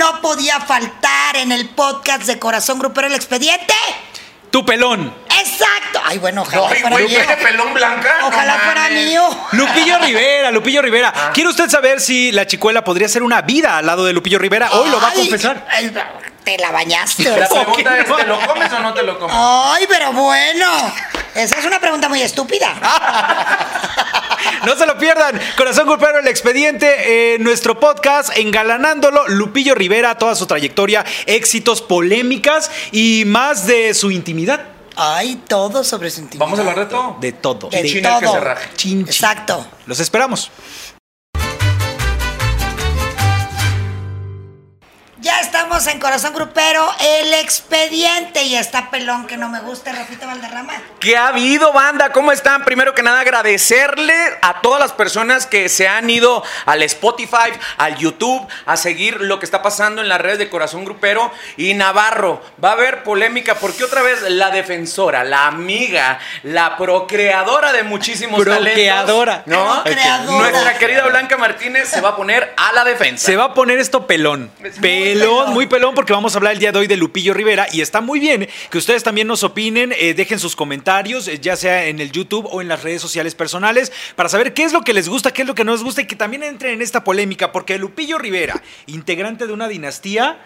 no podía faltar en el podcast de Corazón Grupero El Expediente. Tu pelón. Exacto. Ay, bueno, ojalá Ay, fuera güey, mío. ¿tiene pelón blanca? No Ojalá fuera mío. Lupillo Rivera, Lupillo Rivera. Ah. ¿Quiere usted saber si la chicuela podría ser una vida al lado de Lupillo Rivera? Hoy lo va a confesar. ay, te la bañaste. La pregunta es, no? ¿te lo comes o no te lo comes? Ay, pero bueno. Esa es una pregunta muy estúpida. No se lo pierdan. Corazón Culpero, el expediente, eh, nuestro podcast, engalanándolo. Lupillo Rivera, toda su trayectoria, éxitos, polémicas y más de su intimidad. Ay, todo sobre su intimidad. Vamos a hablar de todo. De todo. De el que se raje. Chin, chin. Exacto. Los esperamos. Ya estamos en Corazón Grupero, el expediente. Y está pelón que no me gusta, Rafita Valderrama. ¿Qué ha habido, banda? ¿Cómo están? Primero que nada, agradecerle a todas las personas que se han ido al Spotify, al YouTube, a seguir lo que está pasando en las redes de Corazón Grupero. Y Navarro, va a haber polémica porque otra vez la defensora, la amiga, la procreadora de muchísimos Procreadora. talentos, ¿no? Procreadora. Nuestra querida Blanca Martínez se va a poner a la defensa. Se va a poner esto pelón. Muy Pelón, muy pelón, porque vamos a hablar el día de hoy de Lupillo Rivera. Y está muy bien que ustedes también nos opinen, eh, dejen sus comentarios, eh, ya sea en el YouTube o en las redes sociales personales, para saber qué es lo que les gusta, qué es lo que no les gusta y que también entren en esta polémica, porque Lupillo Rivera, integrante de una dinastía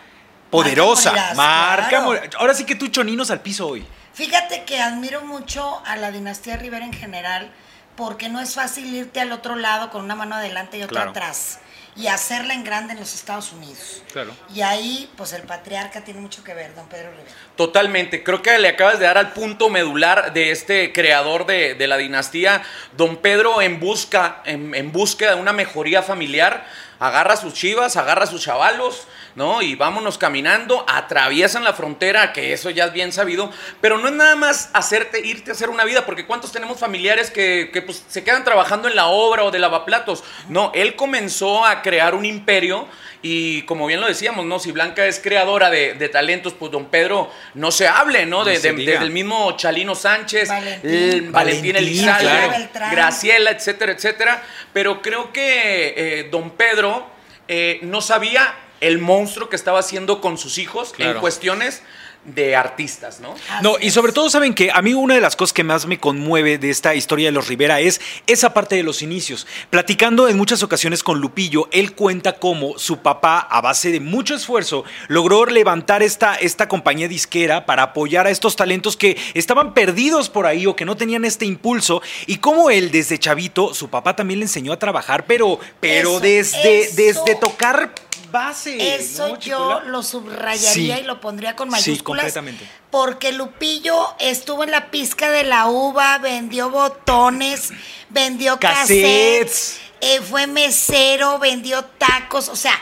poderosa, marca. claro. mor- Ahora sí que tú choninos al piso hoy. Fíjate que admiro mucho a la dinastía Rivera en general, porque no es fácil irte al otro lado con una mano adelante y otra Claro. atrás. Y hacerla en grande en los Estados Unidos. Claro. Y ahí, pues el patriarca tiene mucho que ver, don Pedro Rivera. Totalmente, creo que le acabas de dar al punto medular de este creador de, de la dinastía, don Pedro en busca, en, en búsqueda de una mejoría familiar, agarra sus chivas, agarra sus chavalos, ¿no? Y vámonos caminando, atraviesan la frontera, que eso ya es bien sabido, pero no es nada más hacerte, irte a hacer una vida, porque ¿cuántos tenemos familiares que, que, pues, se quedan trabajando en la obra o de lavaplatos? No, él comenzó a crear un imperio y como bien lo decíamos, ¿no? Si Blanca es creadora de, de talentos, pues don Pedro no se hable, ¿no? De, del mismo Chalino Sánchez, Valentín. el- Valentín Elizalde, claro. Graciela, etcétera, etcétera. Pero creo que eh, don Pedro eh, no sabía el monstruo que estaba haciendo con sus hijos en cuestiones de artistas, ¿no? No, y sobre todo saben que a mí una de las cosas que más me conmueve de esta historia de los Rivera es esa parte de los inicios. Platicando en muchas ocasiones con Lupillo, él cuenta cómo su papá, a base de mucho esfuerzo, logró levantar esta, esta compañía disquera para apoyar a estos talentos que estaban perdidos por ahí o que no tenían este impulso. Y cómo él, desde chavito, su papá también le enseñó a trabajar, pero, pero Eso, desde, eso. desde tocar base. Eso ¿no, yo lo subrayaría Sí. y lo pondría con Sí, mayúsculas. completamente. Porque Lupillo estuvo en la pizca de la uva, vendió botones, vendió Cassettes. cassettes, eh, fue mesero, vendió tacos, o sea,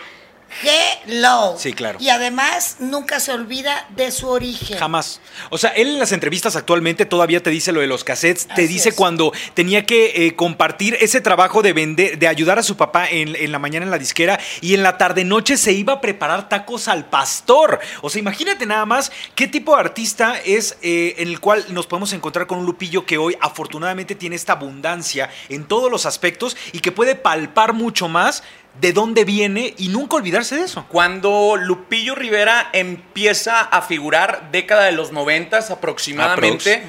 hello. Sí, claro. Y además nunca se olvida de su origen. Jamás. O sea, él en las entrevistas actualmente todavía te dice lo de los cassettes, te dice es. cuando tenía que eh, compartir ese trabajo de vender, de ayudar a su papá en, en la mañana en la disquera y en la tarde noche se iba a preparar tacos al pastor. O sea, imagínate nada más qué tipo de artista es eh, en el cual nos podemos encontrar con un Lupillo que hoy afortunadamente tiene esta abundancia en todos los aspectos y que puede palpar mucho más de dónde viene y nunca olvidarse de eso. Cuando Lupillo Rivera empieza a figurar década de los noventas aproximadamente,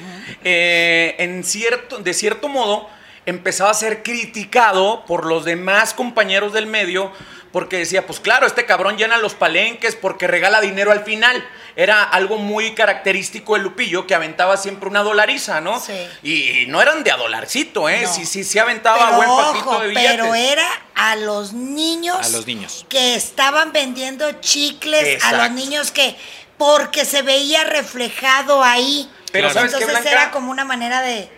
eh, en cierto, de cierto modo empezaba a ser criticado por los demás compañeros del medio porque decía, pues claro, este cabrón llena los palenques porque regala dinero al final. Era algo muy característico de Lupillo que aventaba siempre una dolariza, ¿no? Sí. Y no eran de a dolarcito, ¿eh? No. Sí, sí, sí aventaba Pero buen ojo, paquito de billetes. pero era a los niños, A los niños. que estaban vendiendo chicles, a los niños que porque se veía reflejado ahí. Pero ¿sabes qué, Entonces Blanca? era como una manera de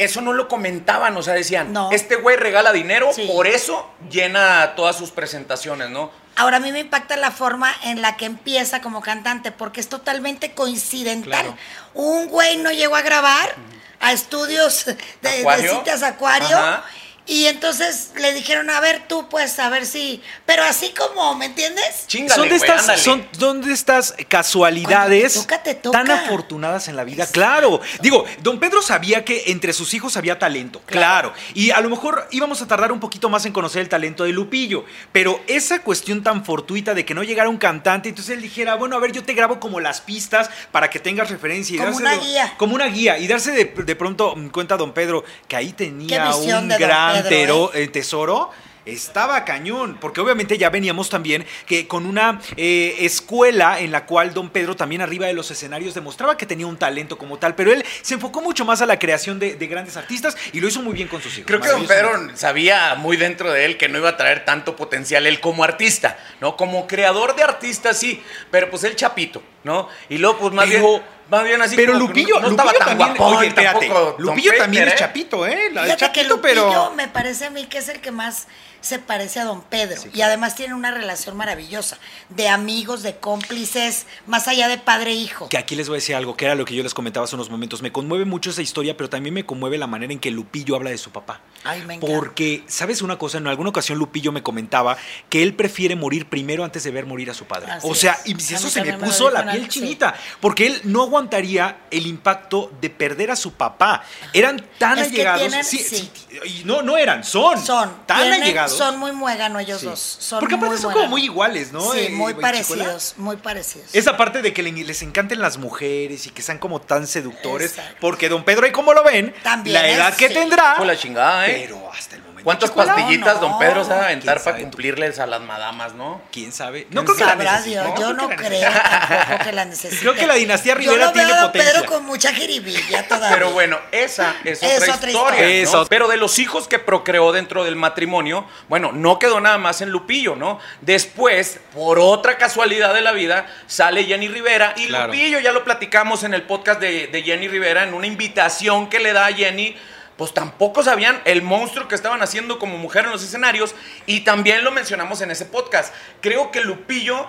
Eso no lo comentaban, o sea, decían, No. este güey regala dinero, Sí. por eso llena todas sus presentaciones, ¿no? Ahora a mí me impacta la forma en la que empieza como cantante, porque es totalmente coincidental. Claro. Un güey no llegó a grabar a estudios de, citas acuario Ajá. Y entonces le dijeron, a ver tú, pues, a ver si. Pero así como, ¿me entiendes? Chingale, son de estas, ándale. son, son de estas casualidades Cuando te toca, te toca. tan afortunadas en la vida. Claro. Digo, don Pedro sabía que entre sus hijos había talento. Claro. Y a lo mejor íbamos a tardar un poquito más en conocer el talento de Lupillo. Pero esa cuestión tan fortuita de que no llegara un cantante, entonces él dijera, bueno, a ver, yo te grabo como las pistas para que tengas referencia. Y Como una guía. Como una guía. Y darse de, de pronto cuenta don Pedro que ahí tenía un gran Pedro, tero- eh, tesoro. Estaba cañón, porque obviamente ya veníamos también que con una eh, escuela en la cual don Pedro también arriba de los escenarios demostraba que tenía un talento como tal, pero él se enfocó mucho más a la creación de, de grandes artistas y lo hizo muy bien con sus hijos. Creo que don. Pedro sabía muy dentro de él que no iba a traer tanto potencial él como artista, ¿no? Como creador de artistas sí, pero pues el chapito, ¿no? Y luego pues más Pero- bien más bien así Pero como Lupillo, no, no Lupillo estaba tan también, guapón, oye, espérate, tampoco Lupillo también es ¿eh? chapito, ¿eh? La- Fíjate que chapito, Lupillo pero... me parece a mí que es el que más se parece a don Pedro. y además tiene una relación maravillosa. De amigos, de cómplices, más allá de padre e hijo. Que aquí les voy a decir algo, que era lo que yo les comentaba hace unos momentos. Me conmueve mucho esa historia, pero también me conmueve la manera en que Lupillo habla de su papá. Ay, me encanta. Porque, ¿sabes una cosa? En alguna ocasión Lupillo me comentaba que él prefiere morir primero antes de ver morir a su padre. Así o sea, es. y eso se me puso la piel sí. chinita. Porque él no aguantaría el impacto de perder a su papá. Eran tan Es allegados. tienen- sí, sí. sí, y no, no eran, son. Son, tan tienen- allegados. Son muy muéganos ellos Sí. dos. Son Porque aparte muy son como muy iguales, ¿no? Sí, Eh, muy Chicuela. parecidos, muy parecidos. Esa parte de que le- les encanten las mujeres y que sean como tan seductores. Exacto. Porque don Pedro, y como lo ven, También la es, edad que sí. tendrá. La chingada, ¿eh? Pero hasta el momento. ¿Cuántas pastillitas no, don Pedro se va a aventar para cumplirles a las madamas, no? ¿Quién sabe? ¿Quién creo que la Sabrá necesite, Dios, yo no que la creo tampoco que la necesite. Creo que la dinastía Yo Rivera veo tiene potencia. Pedro con mucha jiribilla todavía. Pero bueno, esa es otra, Es otra historia. historia. ¿no? Pero de los hijos que procreó dentro del matrimonio, bueno, no quedó nada más en Lupillo, ¿no? Después, por otra casualidad de la vida, sale Jenny Rivera y Claro. Lupillo, ya lo platicamos en el podcast de, de Jenny Rivera, en una invitación que le da a Jenny. Pues tampoco sabían el monstruo que estaban haciendo como mujer en los escenarios. Y también lo mencionamos en ese podcast. Creo que Lupillo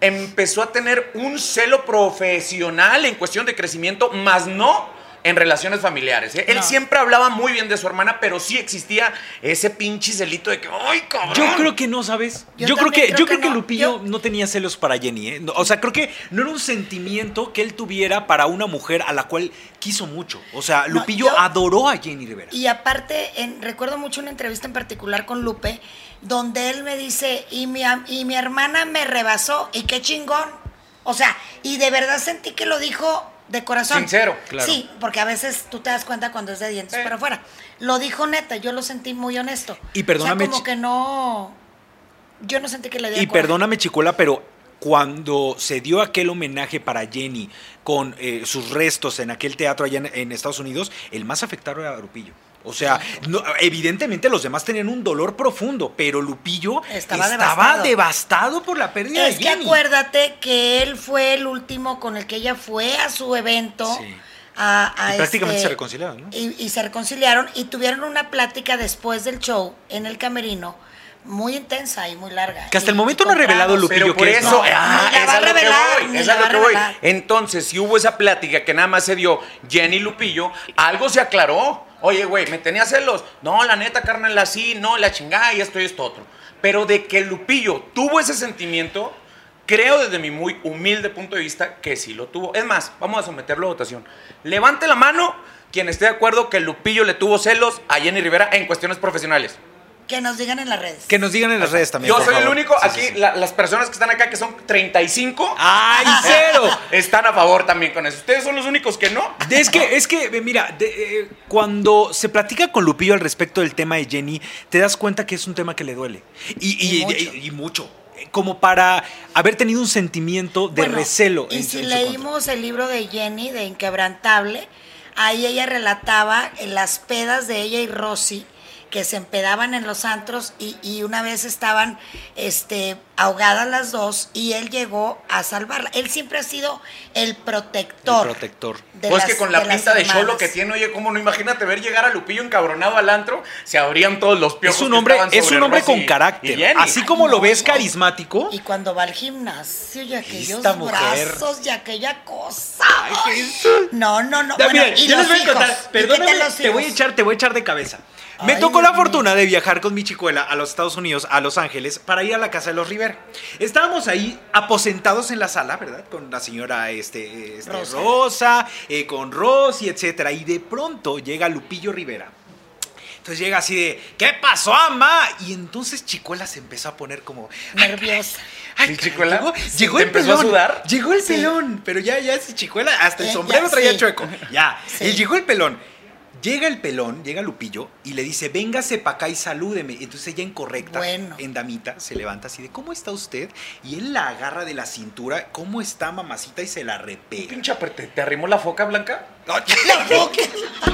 empezó a tener un celo profesional en cuestión de crecimiento, más no en relaciones familiares. ¿eh? Él No. siempre hablaba muy bien de su hermana, pero sí existía ese pinche celito de que, ¡ay, cabrón! Yo creo que no, ¿sabes? Yo, Yo creo que, creo yo que creo que no. Lupillo Yo- no tenía celos para Jenny, ¿eh? No, o sea, creo que no era un sentimiento que él tuviera para una mujer a la cual quiso mucho. O sea, No, Lupillo yo- adoró a Jenny Rivera. Y aparte, en- recuerdo mucho una entrevista en particular con Lupe, donde él me dice, y mi, y mi hermana me rebasó, y qué chingón. O sea, y de verdad sentí que lo dijo de corazón. Sincero, claro. Sí, porque a veces tú te das cuenta cuando es de dientes Eh. para afuera. Lo dijo neta, yo lo sentí muy honesto. Y perdóname, O sea, como que no... Yo no sentí que le diera Y perdóname, Chicola, pero cuando se dio aquel homenaje para Jenny con eh, sus restos en aquel teatro allá en, en Estados Unidos, el más afectado era Lupillo. O sea, no- evidentemente los demás tenían un dolor profundo, pero Lupillo Estaba estaba, devastado. devastado. por la pérdida Es de que Jenny. acuérdate que él fue el último con el que ella fue a su evento. Sí. a- a Y prácticamente este- se reconciliaron, ¿no? Y, y se reconciliaron y tuvieron una plática después del show en el camerino muy intensa y muy larga. Que hasta el momento no ha revelado. Lupillo Pero por que es, eso, ¿no? ah, la es va a que revelar, voy, es la a va lo a que voy. revelar. Entonces, si hubo esa plática que nada más se dio Jenny Lupillo, algo se aclaró. Oye, güey, ¿me tenía celos? No, la neta, carnal, así, no, la chingada y esto y esto otro. Pero de que Lupillo tuvo ese sentimiento, creo desde mi muy humilde punto de vista que sí lo tuvo. Es más, vamos a someterlo a votación. Levante la mano quien esté de acuerdo que Lupillo le tuvo celos a Jenny Rivera en cuestiones profesionales. Que nos digan en las redes. Que nos digan en las redes también. Yo por soy el único, Sí, aquí sí, sí. la- las personas que están acá, que son 35, ¡Ay, cero! están a favor también con eso. Ustedes son los únicos que no. Es que, es que, eh, mira, de- eh, cuando se platica con Lupillo al respecto del tema de Jenny, te das cuenta que es un tema que le duele. Y, y- Y mucho. y- y mucho. Eh, Como para haber tenido un sentimiento de Bueno, recelo. Y en- si en leímos el libro de Jenny, de Inquebrantable, ahí ella relataba en las pedas de ella y Rosy, que se empedaban en los antros y, y una vez estaban este, ahogadas las dos y él llegó a salvarla. Él siempre ha sido el protector. El protector. de pues las- que con la de pinta de cholo que tiene, oye, cómo no imagínate ver llegar a Lupillo encabronado al antro, se abrían todos los piojos. Es un hombre, es un hombre con y carácter. Así como lo ves carismático. Y cuando va al gimnasio y aquellos Esta mujer. brazos y aquella cosa. Ay. No, no, no. Ya, Bueno, mira, y yo les los voy a hijos. contar, ¿Y qué perdóname, te voy a echar, te voy a echar de cabeza. Me Ay, tocó la fortuna de viajar con mi chicuela a los Estados Unidos, a Los Ángeles, para ir a la casa de los Rivera. Estábamos ahí aposentados en la sala, ¿verdad? Con la señora este, este, Rosa. Rosa, eh, con Rosy, etcétera. Y de pronto llega Lupillo Rivera. Entonces llega así de, ¿qué pasó, mamá? Y entonces Chicuela se empezó a poner como... "Ay, Nerviosa. Ay, ¿Sí, Chicuela? Llegó, Sí, llegó ¿te el empezó a pelón. sudar? Llegó el Sí. pelón. Pero ya, ya es chicuela. Hasta el Eh, sombrero ya, traía sí. chueco. Ya. Sí. Y llegó el pelón. Llega el pelón, llega Lupillo y le dice, véngase para acá y salúdeme. Entonces ella incorrecta, Bueno. en damita, se levanta así de, ¿cómo está usted? Y él la agarra de la cintura, ¿cómo está mamacita? Y se la repega. Pinche, pero ¿te, te arrimó la foca, Blanca? La foca.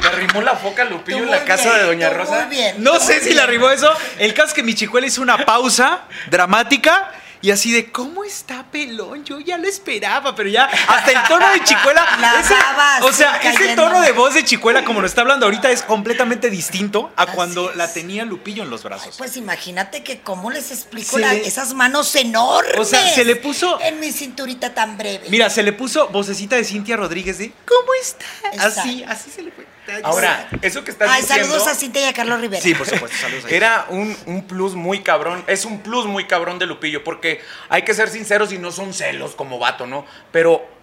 ¿Te arrimó la foca, Lupillo, en la casa bien, de Doña Rosa? Muy bien. No sé si le bien. arribó eso. El caso es que mi chicuela hizo una pausa dramática y así de, ¿cómo está pelón? Yo ya lo esperaba, pero ya hasta el tono de chicuela. La ese- baba o sea, ese tono de voz de chicuela, como lo está hablando ahorita, es completamente distinto a cuando la tenía Lupillo en los brazos. Pues imagínate que cómo les explico Se la- le- esas manos enormes. O sea, se le puso- en mi cinturita tan breve. Mira, se le puso vocecita de Cintia Rodríguez de, ¿cómo está? Exacto. Así, así se le fue. Ahora, eso que estás Ay, diciendo... saludos a Cintia y a Carlos Rivera. Sí, por supuesto, saludos a ellos. Era un, un plus muy cabrón, es un plus muy cabrón de Lupillo, porque hay que ser sinceros y no son celos como vato, ¿no? Pero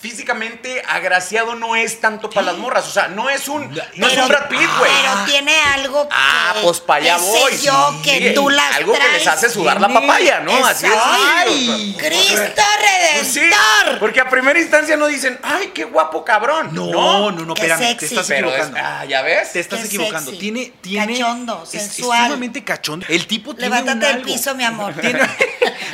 físicamente agraciado no es tanto para las morras, o sea, no es un, no es un Brad Pitt, güey. Pero tiene algo que. Ah, pues para allá voy. yo que Sí, tú las Algo que les hace sudar la papaya, ¿no? Así es. Ay. ¡Cristo Pues sí, Redentor! porque a primera instancia no dicen, ay, qué guapo cabrón. No, no, no, Qué espérame, te estás Pero es- equivocando. ah, ya ves. Te estás Qué equivocando. sexy. Tiene, tiene. Cachondo, es- sensual. Es sumamente cachondo. El tipo tiene Levántate un del piso, mi amor. Tiene,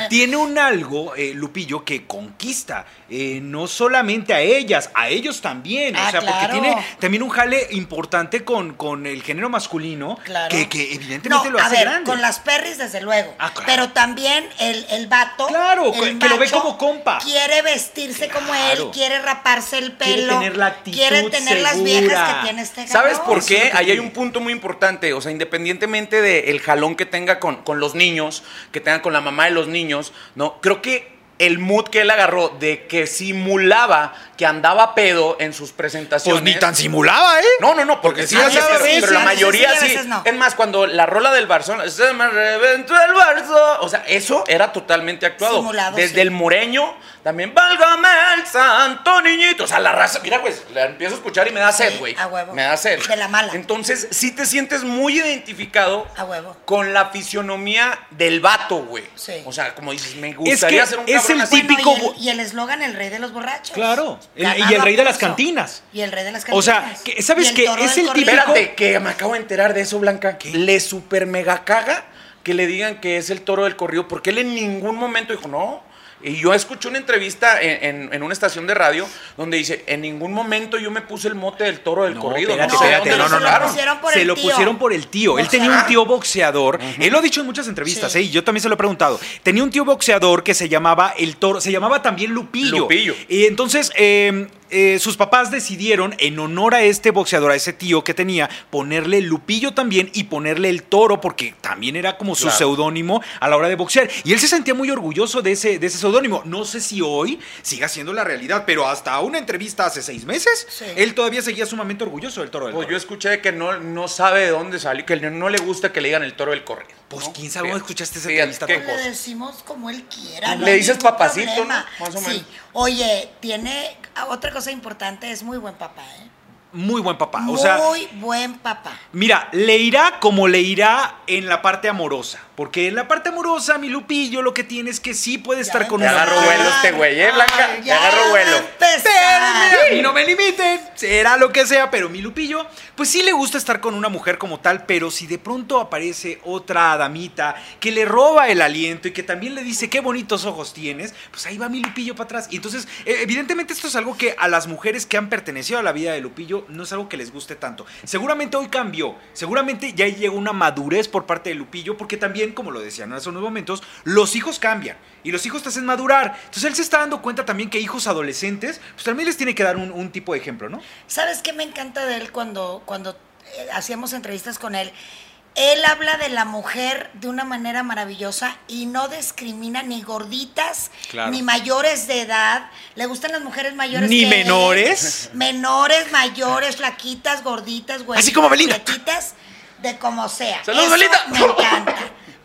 tiene un algo, eh, Lupillo, que conquista. eh, no solamente a ellas, a ellos también. Ah, o sea, claro. porque tiene también un jale importante con, con el género masculino. Claro. Que, que evidentemente No, lo a hace ver, grande. con las perris, desde luego. Ah, claro. Pero también el, el vato. Claro, el que lo ve como compa. Quiere vestirse como él, quiere raparse el Quiere pelo. tener la actitud quiere tener las viejas que tiene este ¿Sabes cabrón. por qué? Ahí hay un punto muy importante. O sea, independientemente del jalón que tenga con, con los niños, que tenga con la mamá de los niños, ¿no? Creo que el mood que él agarró de que simulaba que andaba pedo en sus presentaciones. Pues ni tan simulaba, ¿eh? No, no, no, porque Porque sí, sí, a veces, veces, pero la mayoría sí, sí. no. Es más, cuando la rola del Barzón, se me reventó el Barzo. O sea, eso era totalmente actuado. Simulado, Desde sí. el Moreño, también, válgame el santo niñito. O sea, la raza, mira, pues, la empiezo a escuchar y me da Sí, sed, güey. a huevo. Me da sed. De la mala. Entonces, sí te sientes muy identificado A huevo. con la fisionomía del vato, güey. Sí. O sea, como dices, me gustaría que ser un es cabrón el así. típico- Bueno, y el- y el eslogan, el rey de los borrachos. Claro. El- y el rey de las cantinas. Y el rey de las O sea, cantinas. que- ¿sabes Y el qué? toro Es del el corrido. típico- Espérate, que me acabo de enterar de eso, Blanca. Le super mega caga que le digan que es el toro del corrido, porque él en ningún momento dijo, no. Y yo escuché una entrevista en, en- en una estación de radio donde dice, en ningún momento yo me puse el mote del toro del No, corrido. espérate, no no, lo no, no. Se lo pusieron por se el lo tío. pusieron por el tío. Él O tenía un tío boxeador. Él lo ha dicho en muchas entrevistas, Sí. ¿eh? y yo también se lo he preguntado. Tenía un tío boxeador que se llamaba el toro, se llamaba también Lupillo. Lupillo. Y entonces eh, eh, sus papás decidieron, en honor a este boxeador, a ese tío que tenía, ponerle Lupillo también y ponerle el toro, porque también era como su Claro. seudónimo a la hora de boxear. Y él se sentía muy orgulloso de ese, de ese seudónimo. No sé si hoy siga siendo la realidad, pero hasta una entrevista hace seis meses, Sí. él todavía seguía sumamente orgulloso del toro del Pues yo corrido. escuché que no, no sabe de dónde salió, que no le gusta que le digan el toro del corrido. Pues, ¿no? quién sabe dónde escuchaste esa entrevista qué tan Le decimos como él quiera. Le dices papacito, problema. ¿no? Más o Sí. menos. Oye, tiene otra cosa importante, es muy buen papá, ¿eh? Muy buen papá. muy O sea, buen papá. mira, le irá como le irá en la parte amorosa. Porque en la parte amorosa, mi Lupillo lo que tiene es que sí puede estar Ya con una agarró mujer. vuelo este güey, ¿eh, Blanca? Ay, Ya agarró va a vuelo. Pero, mira, no me limiten, será lo que sea, pero mi Lupillo, pues sí le gusta estar con una mujer como tal, pero si de pronto aparece otra damita que le roba el aliento y que también le dice qué bonitos ojos tienes, pues ahí va mi Lupillo para atrás. Y entonces, eh, evidentemente esto es algo que a las mujeres que han pertenecido a la vida de Lupillo no es algo que les guste tanto. Seguramente hoy cambió, seguramente ya llegó una madurez por parte de Lupillo, porque también, como lo decían hace unos momentos, los hijos cambian y los hijos te hacen madurar. Entonces él se está dando cuenta también que hijos adolescentes, pues también les tiene que dar un, un tipo de ejemplo, ¿no? ¿Sabes qué me encanta de él cuando, cuando eh, hacíamos entrevistas con él? Él habla de la mujer de una manera maravillosa y no discrimina ni gorditas, Claro. ni mayores de edad. Le gustan las mujeres mayores. Ni que él. menores. Menores, mayores, flaquitas, gorditas, güey. Así como Belinda. Flaquitas. de como sea. ¡Saludos, Eso! Me encanta.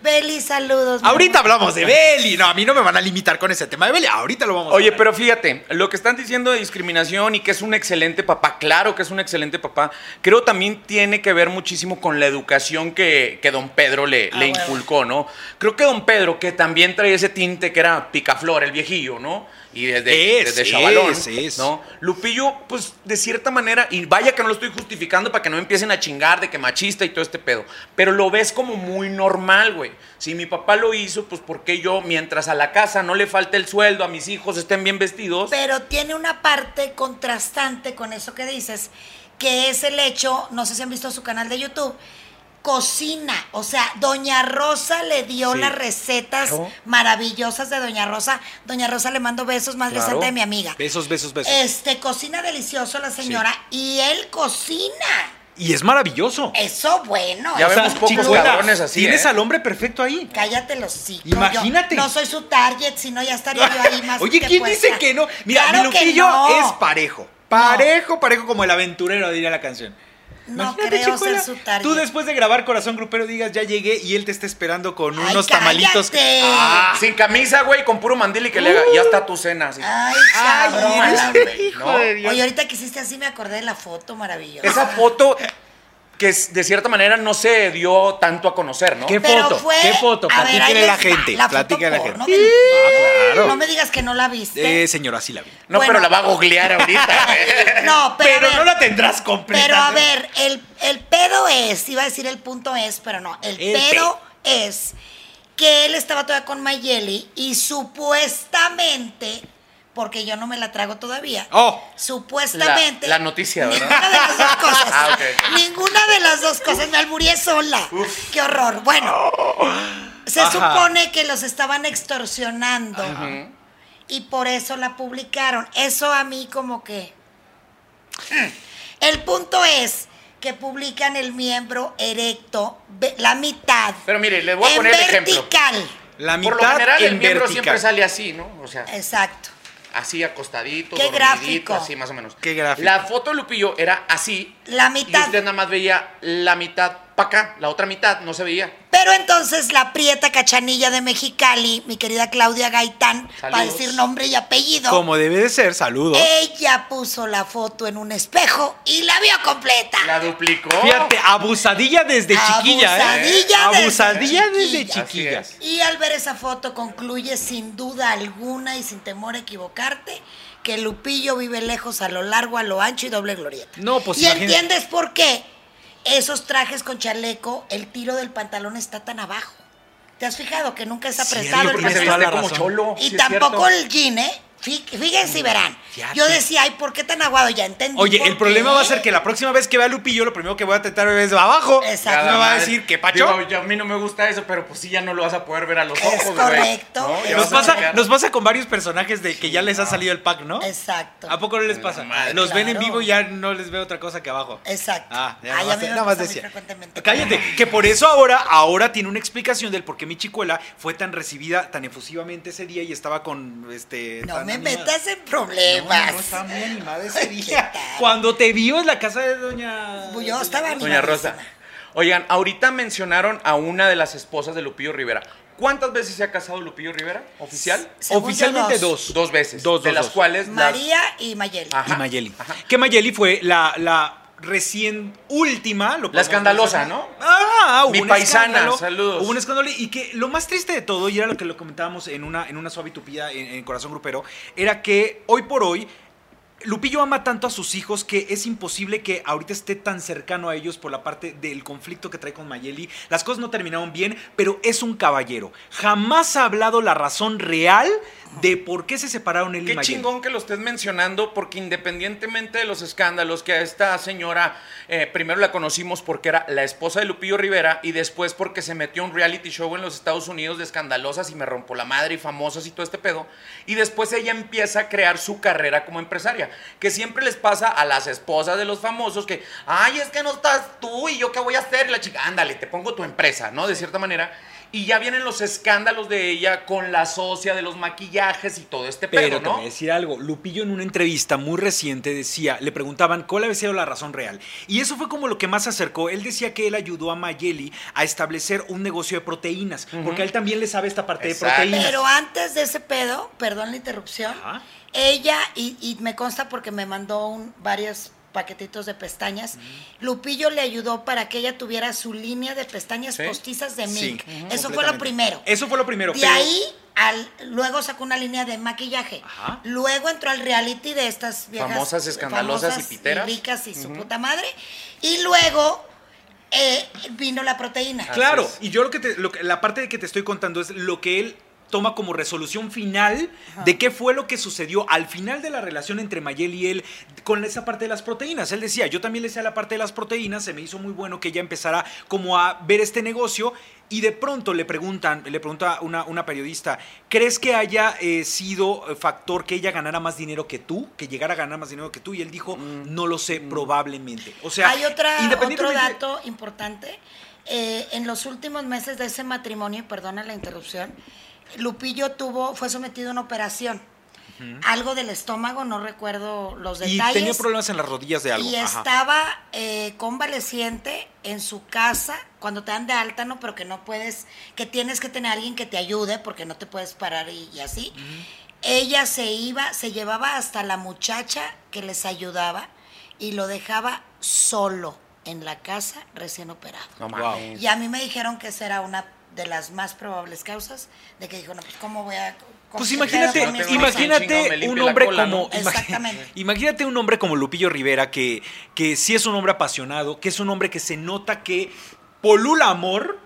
Beli, saludos. Ahorita hablamos de Beli. No, a mí no me van a limitar con ese tema de Beli. Ahorita lo vamos a Oye, pero fíjate, lo que están diciendo de discriminación y que es un excelente papá, claro que es un excelente papá, creo también tiene que ver muchísimo con la educación que, que don Pedro le, Ah, le inculcó, ¿no? Creo que don Pedro, que también traía ese tinte que era picaflor, el viejillo, ¿no? Y desde, Es, desde es, chavalón, es. ¿no? Lupillo, pues de cierta manera, y vaya que no lo estoy justificando para que no me empiecen a chingar de que machista y todo este pedo, pero lo ves como muy normal, güey. Si mi papá lo hizo, pues porque yo, mientras a la casa no le falte el sueldo, a mis hijos estén bien vestidos. Pero tiene una parte contrastante con eso que dices, que es el hecho, no sé si han visto su canal de YouTube, cocina. O sea, Doña Rosa le dio Sí. las recetas Claro. maravillosas de Doña Rosa. Doña Rosa le mando besos, más Claro. santa de mi amiga. Besos, besos, besos. Este, cocina delicioso la señora y él cocina. Y es maravilloso. Eso bueno. Ya eso vemos pocos cabrones así, Tienes ¿eh? al hombre perfecto ahí. Cállate los hocico. Imagínate. Yo no soy su target, si no ya estaría yo ahí más Oye, que ¿quién puesta. dice que no? Mira, Claro mi que Lupillo no. es parejo. Parejo, parejo como el aventurero, diría la canción. No Imagínate, creo chicuela, ser su target. Tú después de grabar Corazón Grupero digas, ya llegué y él te está esperando con Ay, unos tamalitos. cállate. Ah, Sin camisa, güey, con puro mandil y que le haga. Ya está tu cena. así. Ay, Ay, cabrón. eres hijo ¿no? de Dios. Oye, ahorita que hiciste así me acordé de la foto maravillosa. Esa foto que de cierta manera no se dio tanto a conocer, ¿no? ¿Qué Pero foto? fue- ¿Qué foto? a ver, ahí Platíquele a la gente. La foto Platíquele a la gente. Ah, claro. No me digas que no la viste. Eh, señora, sí la vi. No, bueno. pero la va a googlear ahorita. no, pero, Pero ver, no la tendrás completa. Pero a ver, el, el pedo es, iba a decir el punto es, pero no, el, El pedo es que él estaba todavía con Mayeli y supuestamente, porque yo no me la trago todavía, Oh. supuestamente... La- la noticia, ¿verdad? Ninguna de las dos cosas. Ah. Ninguna de las dos cosas, me alburía sola. Qué horror. Bueno, se Ajá. supone que los estaban extorsionando y por eso la publicaron. Eso a mí como que... El punto es que publican el miembro erecto, la mitad. Pero mire, le voy a poner el ejemplo. vertical. La mitad Por lo general, el miembro vertical. siempre sale así, ¿no? O sea, Exacto. Así acostadito, Qué dormidito, gráfico. así más o menos. Qué gráfico. La foto de Lupillo era así. La Y mitad. usted nada más veía la mitad para acá, la otra mitad no se veía. Pero entonces la prieta cachanilla de Mexicali, mi querida Claudia Gaitán, para decir nombre y apellido, Como debe de ser, saludos. ella puso la foto en un espejo y la vio completa. La duplicó. Fíjate, abusadilla desde chiquilla, ¿eh? Abusadilla desde Abusadilla desde chiquilla. chiquilla. Así es. Y al ver esa foto concluye sin duda alguna y sin temor a equivocarte que Lupillo vive lejos a lo largo, a lo ancho y doble glorieta. No, pues ¿Y imagínate. entiendes por qué? Esos trajes con chaleco, el tiro del pantalón está tan abajo. ¿Te has fijado que nunca Sí, apretado el pantalón? como cholo. Y sí es tampoco el jean, ¿eh? Fí- Fíjense y verán. Fíjate. Yo decía, ay, ¿por qué tan aguado? Ya entendí. Oye, el problema qué. va a ser que la próxima vez que vea a Lupillo, lo primero que voy a tratar es de abajo. Exacto. Me va a decir, ¿qué pacho? Digo, yo- a mí no me gusta eso, pero pues sí ya no lo vas a poder ver a los ojos, güey. correcto, ¿no? es Ya Nos pasa, nos pasa con varios personajes de que ya les ha salido el pack, ¿no? Exacto. ¿A poco no les pasa? madre, Los ven en vivo y ya no les veo otra cosa que abajo. Exacto. Ah, ya Ay, nada a mí me nada más decía. frecuentemente. Cállate, que por eso ahora, ahora tiene una explicación del por qué mi chicuela fue tan recibida tan efusivamente ese día y estaba con este. No tan me animada. metas en No, problemas. no, estaba muy animada ese ¿Qué día. Cuando te vio en la casa de doña. Yo estaba Doña Rosa. Oigan, ahorita mencionaron a una de las esposas de Lupillo Rivera. ¿Cuántas veces se ha casado Lupillo Rivera? ¿Oficial? Según yo, Oficialmente dos. dos. Dos veces. Dos, de dos, las dos. cuales. las- María y Mayeli. Ajá. Y Mayeli. Ajá. Que Mayeli fue la, la recién última. lo La escandalosa. ¿no? Ah, hubo Mi un paisana, saludos. Hubo un escándalo y que lo más triste de todo, y era lo que lo comentábamos en una, en una suave y tupida en, en Corazón Grupero, era que hoy por hoy Lupillo ama tanto a sus hijos que es imposible que ahorita esté tan cercano a ellos por la parte del conflicto que trae con Mayeli. Las cosas no terminaron bien, pero es un caballero. Jamás ha hablado la razón real de por qué se separaron él y Qué Mayeli. chingón que lo estés mencionando, porque independientemente de los escándalos que a esta señora, eh, primero la conocimos porque era la esposa de Lupillo Rivera y después porque se metió a un reality show en los Estados Unidos de escandalosas y me rompo la madre y famosas y todo este pedo. Y después ella empieza a crear su carrera como empresaria, que siempre les pasa a las esposas de los famosos que, ay, es que no estás tú y yo qué voy a hacer, Y la chica, ándale, te pongo tu empresa, ¿no? De cierta manera. Y ya vienen los escándalos de ella con la socia de los maquillajes y todo este Pero pedo, te ¿no? voy a decir algo. Lupillo en una entrevista muy reciente decía, le preguntaban cuál había sido la razón real. Y eso fue como lo que más se acercó. Él decía que él ayudó a Mayeli a establecer un negocio de proteínas. Porque a él también le sabe esta parte Exacto. de proteínas. Pero antes de ese pedo, perdón la interrupción, Ajá. Ella, y, y me consta porque me mandó un, varios paquetitos de pestañas, Lupillo le ayudó para que ella tuviera su línea de pestañas Sí. postizas de Sí, ujú, Eso fue lo primero. Eso fue lo primero. De pero- ahí, al, luego sacó una línea de maquillaje. Ajá. Luego entró al reality de estas viejas Famosas, escandalosas y piteras. ricas y su puta madre. Y luego eh, vino la proteína. Claro, y yo lo que, te- lo que- la parte de que te estoy contando es lo que él toma como resolución final de qué fue lo que sucedió al final de la relación entre Mayel y él con esa parte de las proteínas. Él decía, yo también le decía la parte de las proteínas, se me hizo muy bueno que ella empezara como a ver este negocio y de pronto le preguntan, le pregunta una, una periodista, ¿crees que haya eh, sido factor que ella ganara más dinero que tú, que llegara a ganar más dinero que tú? Y él dijo, no lo sé, probablemente. O sea, Hay otra, otro dato importante. Eh, en los últimos meses de ese matrimonio, y perdona la interrupción, Lupillo tuvo, fue sometido a una operación. Algo del estómago, no recuerdo los Y detalles. tenía problemas en las rodillas de algo. Y Ajá. estaba eh, convaleciente en su casa cuando te dan de alta, ¿no? Pero que no puedes, que tienes que tener a alguien que te ayude porque no te puedes parar y, y así. Ella se iba, se llevaba hasta la muchacha que les ayudaba y lo dejaba solo en la casa recién operado. Wow. Y a mí me dijeron que esa era una de las más probables causas de que dijo, no, pues ¿cómo voy a... Pues imagínate, pedo con mi tengo una esposa?" chinga, me imagínate un hombre cola, como imagínate un hombre como Lupillo Rivera que que sí es un hombre apasionado, que es un hombre que se nota que polula amor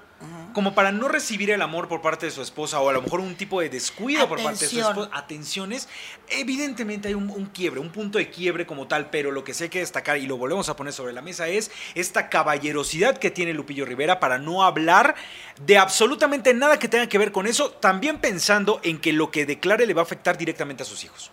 como para no recibir el amor por parte de su esposa o a lo mejor un tipo de descuido por parte de su esposa, atenciones, evidentemente hay un, un quiebre, un punto de quiebre como tal, pero lo que sí hay que destacar y lo volvemos a poner sobre la mesa es esta caballerosidad que tiene Lupillo Rivera para no hablar de absolutamente nada que tenga que ver con eso, también pensando en que lo que declare le va a afectar directamente a sus hijos.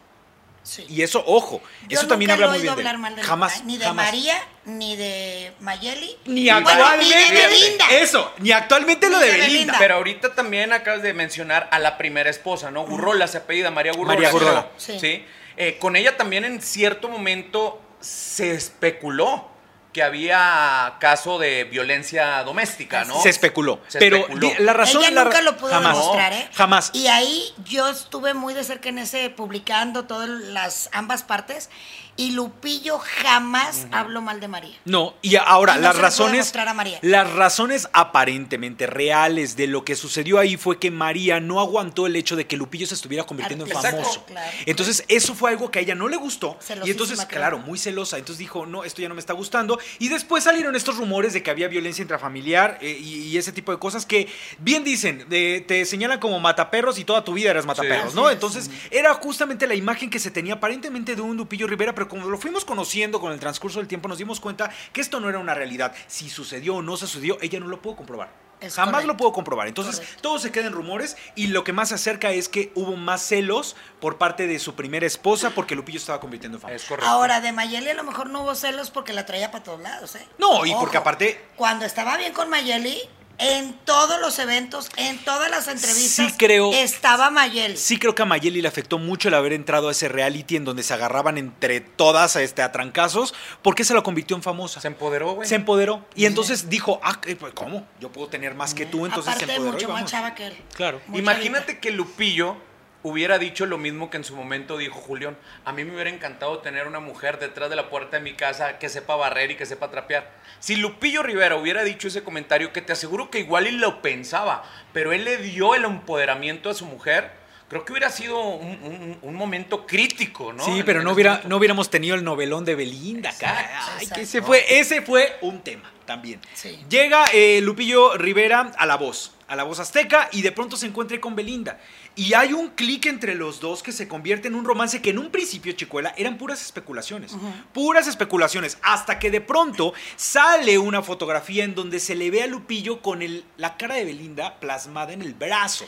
Sí. Y eso, ojo, Yo eso también habla muy bien de mal de jamás, ni de jamás. María, ni de Mayeli. Ni Bueno, actualmente. ni de Belinda. Eso, ni actualmente lo Ni de de Belinda. Belinda. Pero ahorita también acabas de mencionar a la primera esposa, ¿no? Gurrola se apellida, María Gurrola. María Gurrola. Sí. Sí. Eh, con ella también en cierto momento se especuló que había caso de violencia doméstica, ¿no? Se especuló. Se pero especuló. la razón Ella la nunca ra- lo pudo jamás, demostrar, ¿eh? Jamás. Y ahí yo estuve muy de cerca en ese, publicando todas las ambas partes, y Lupillo jamás habló mal de María. No, y ahora Y no las razones mostrar a María. las razones aparentemente reales de lo que sucedió ahí fue que María no aguantó el hecho de que Lupillo se estuviera convirtiendo en Exacto, famoso. claro. Entonces, eso fue algo que a ella no le gustó y entonces, creo. claro, muy celosa, entonces dijo, "No, esto ya no me está gustando." Y después salieron estos rumores de que había violencia intrafamiliar eh, y, y ese tipo de cosas que bien dicen, te señalan como mataperros y toda tu vida eras mataperros, Sí. ¿no? Entonces, era justamente la imagen que se tenía aparentemente de un Lupillo Rivera, pero como lo fuimos conociendo con el transcurso del tiempo, nos dimos cuenta que esto no era una realidad. Si sucedió o no sucedió, ella no lo pudo comprobar. Es Jamás correcto. lo pudo comprobar. Entonces, Correcto. todo se queda en rumores y lo que más se acerca es que hubo más celos por parte de su primera esposa porque Lupillo estaba convirtiendo en famoso. Es correcto. Ahora, de Mayeli a lo mejor no hubo celos porque la traía para todos lados, ¿eh? No, y porque aparte- Cuando estaba bien con Mayeli, en todos los eventos, en todas las entrevistas, Sí creo- estaba Mayeli. Sí creo que a Mayeli le afectó mucho el haber entrado a ese reality en donde se agarraban entre todas este, a trancazos porque se la convirtió en famosa. Se empoderó, güey. Se empoderó. Y entonces dijo, ah, eh, pues, ¿cómo? Yo puedo tener más que tú, entonces Aparte, se empoderó. y mucho más chava que él. Claro. Imagínate que Lupillo hubiera dicho lo mismo que en su momento dijo Julián. A mí me hubiera encantado tener una mujer detrás de la puerta de mi casa que sepa barrer y que sepa trapear. Si Lupillo Rivera hubiera dicho ese comentario, que te aseguro que igual y lo pensaba, pero él le dio el empoderamiento a su mujer, creo que hubiera sido un, un- un momento crítico, ¿no? Sí, pero en no, ese hubiera, momento. no hubiéramos tenido el novelón de Belinda. Exacto. Ay, que ese fue, ese fue un tema también. Sí. Llega eh, Lupillo Rivera a la voz, a la voz azteca, y de pronto se encuentra con Belinda. Y hay un clic entre los dos que se convierte en un romance que en un principio, Chicuela, eran puras especulaciones. Puras especulaciones. Hasta que de pronto sale una fotografía en donde se le ve a Lupillo con el- la cara de Belinda plasmada en el brazo.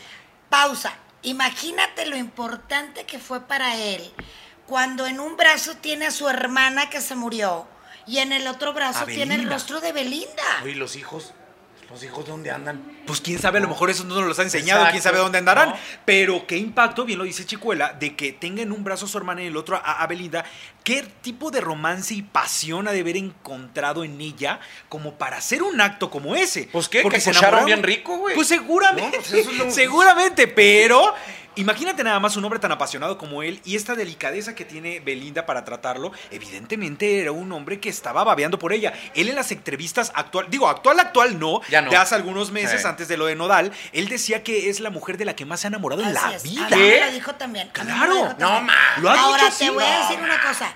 Pausa. Imagínate lo importante que fue para él cuando en un brazo tiene a su hermana que se murió y en el otro brazo tiene el rostro de Belinda. Oye, los hijos. Los hijos, ¿dónde andan? Pues quién sabe, a lo mejor eso no nos los ha enseñado, quién sabe dónde andarán. No. Pero qué impacto, bien lo dice Chicuela, de que tenga en un brazo a su hermana y en el otro a, a Belinda. ¿Qué tipo de romance y pasión ha de haber encontrado en ella como para hacer un acto como ese? Pues, ¿qué? Porque ¿Que se enamoraron. bien rico, güey? Pues seguramente, No, pues eso es lo- seguramente, pero imagínate nada más un hombre tan apasionado como él y esta delicadeza que tiene Belinda para tratarlo. Evidentemente era un hombre que estaba babeando por ella. Él en las entrevistas actual, digo, actual, actual no, Ya no. de hace algunos meses Sí. antes de lo de Nodal, él decía que es la mujer de la que más se ha enamorado en la es. vida. A mí me lo dijo también. Claro. dijo No, también. ha Ahora dicho te así, voy a no, decir una cosa.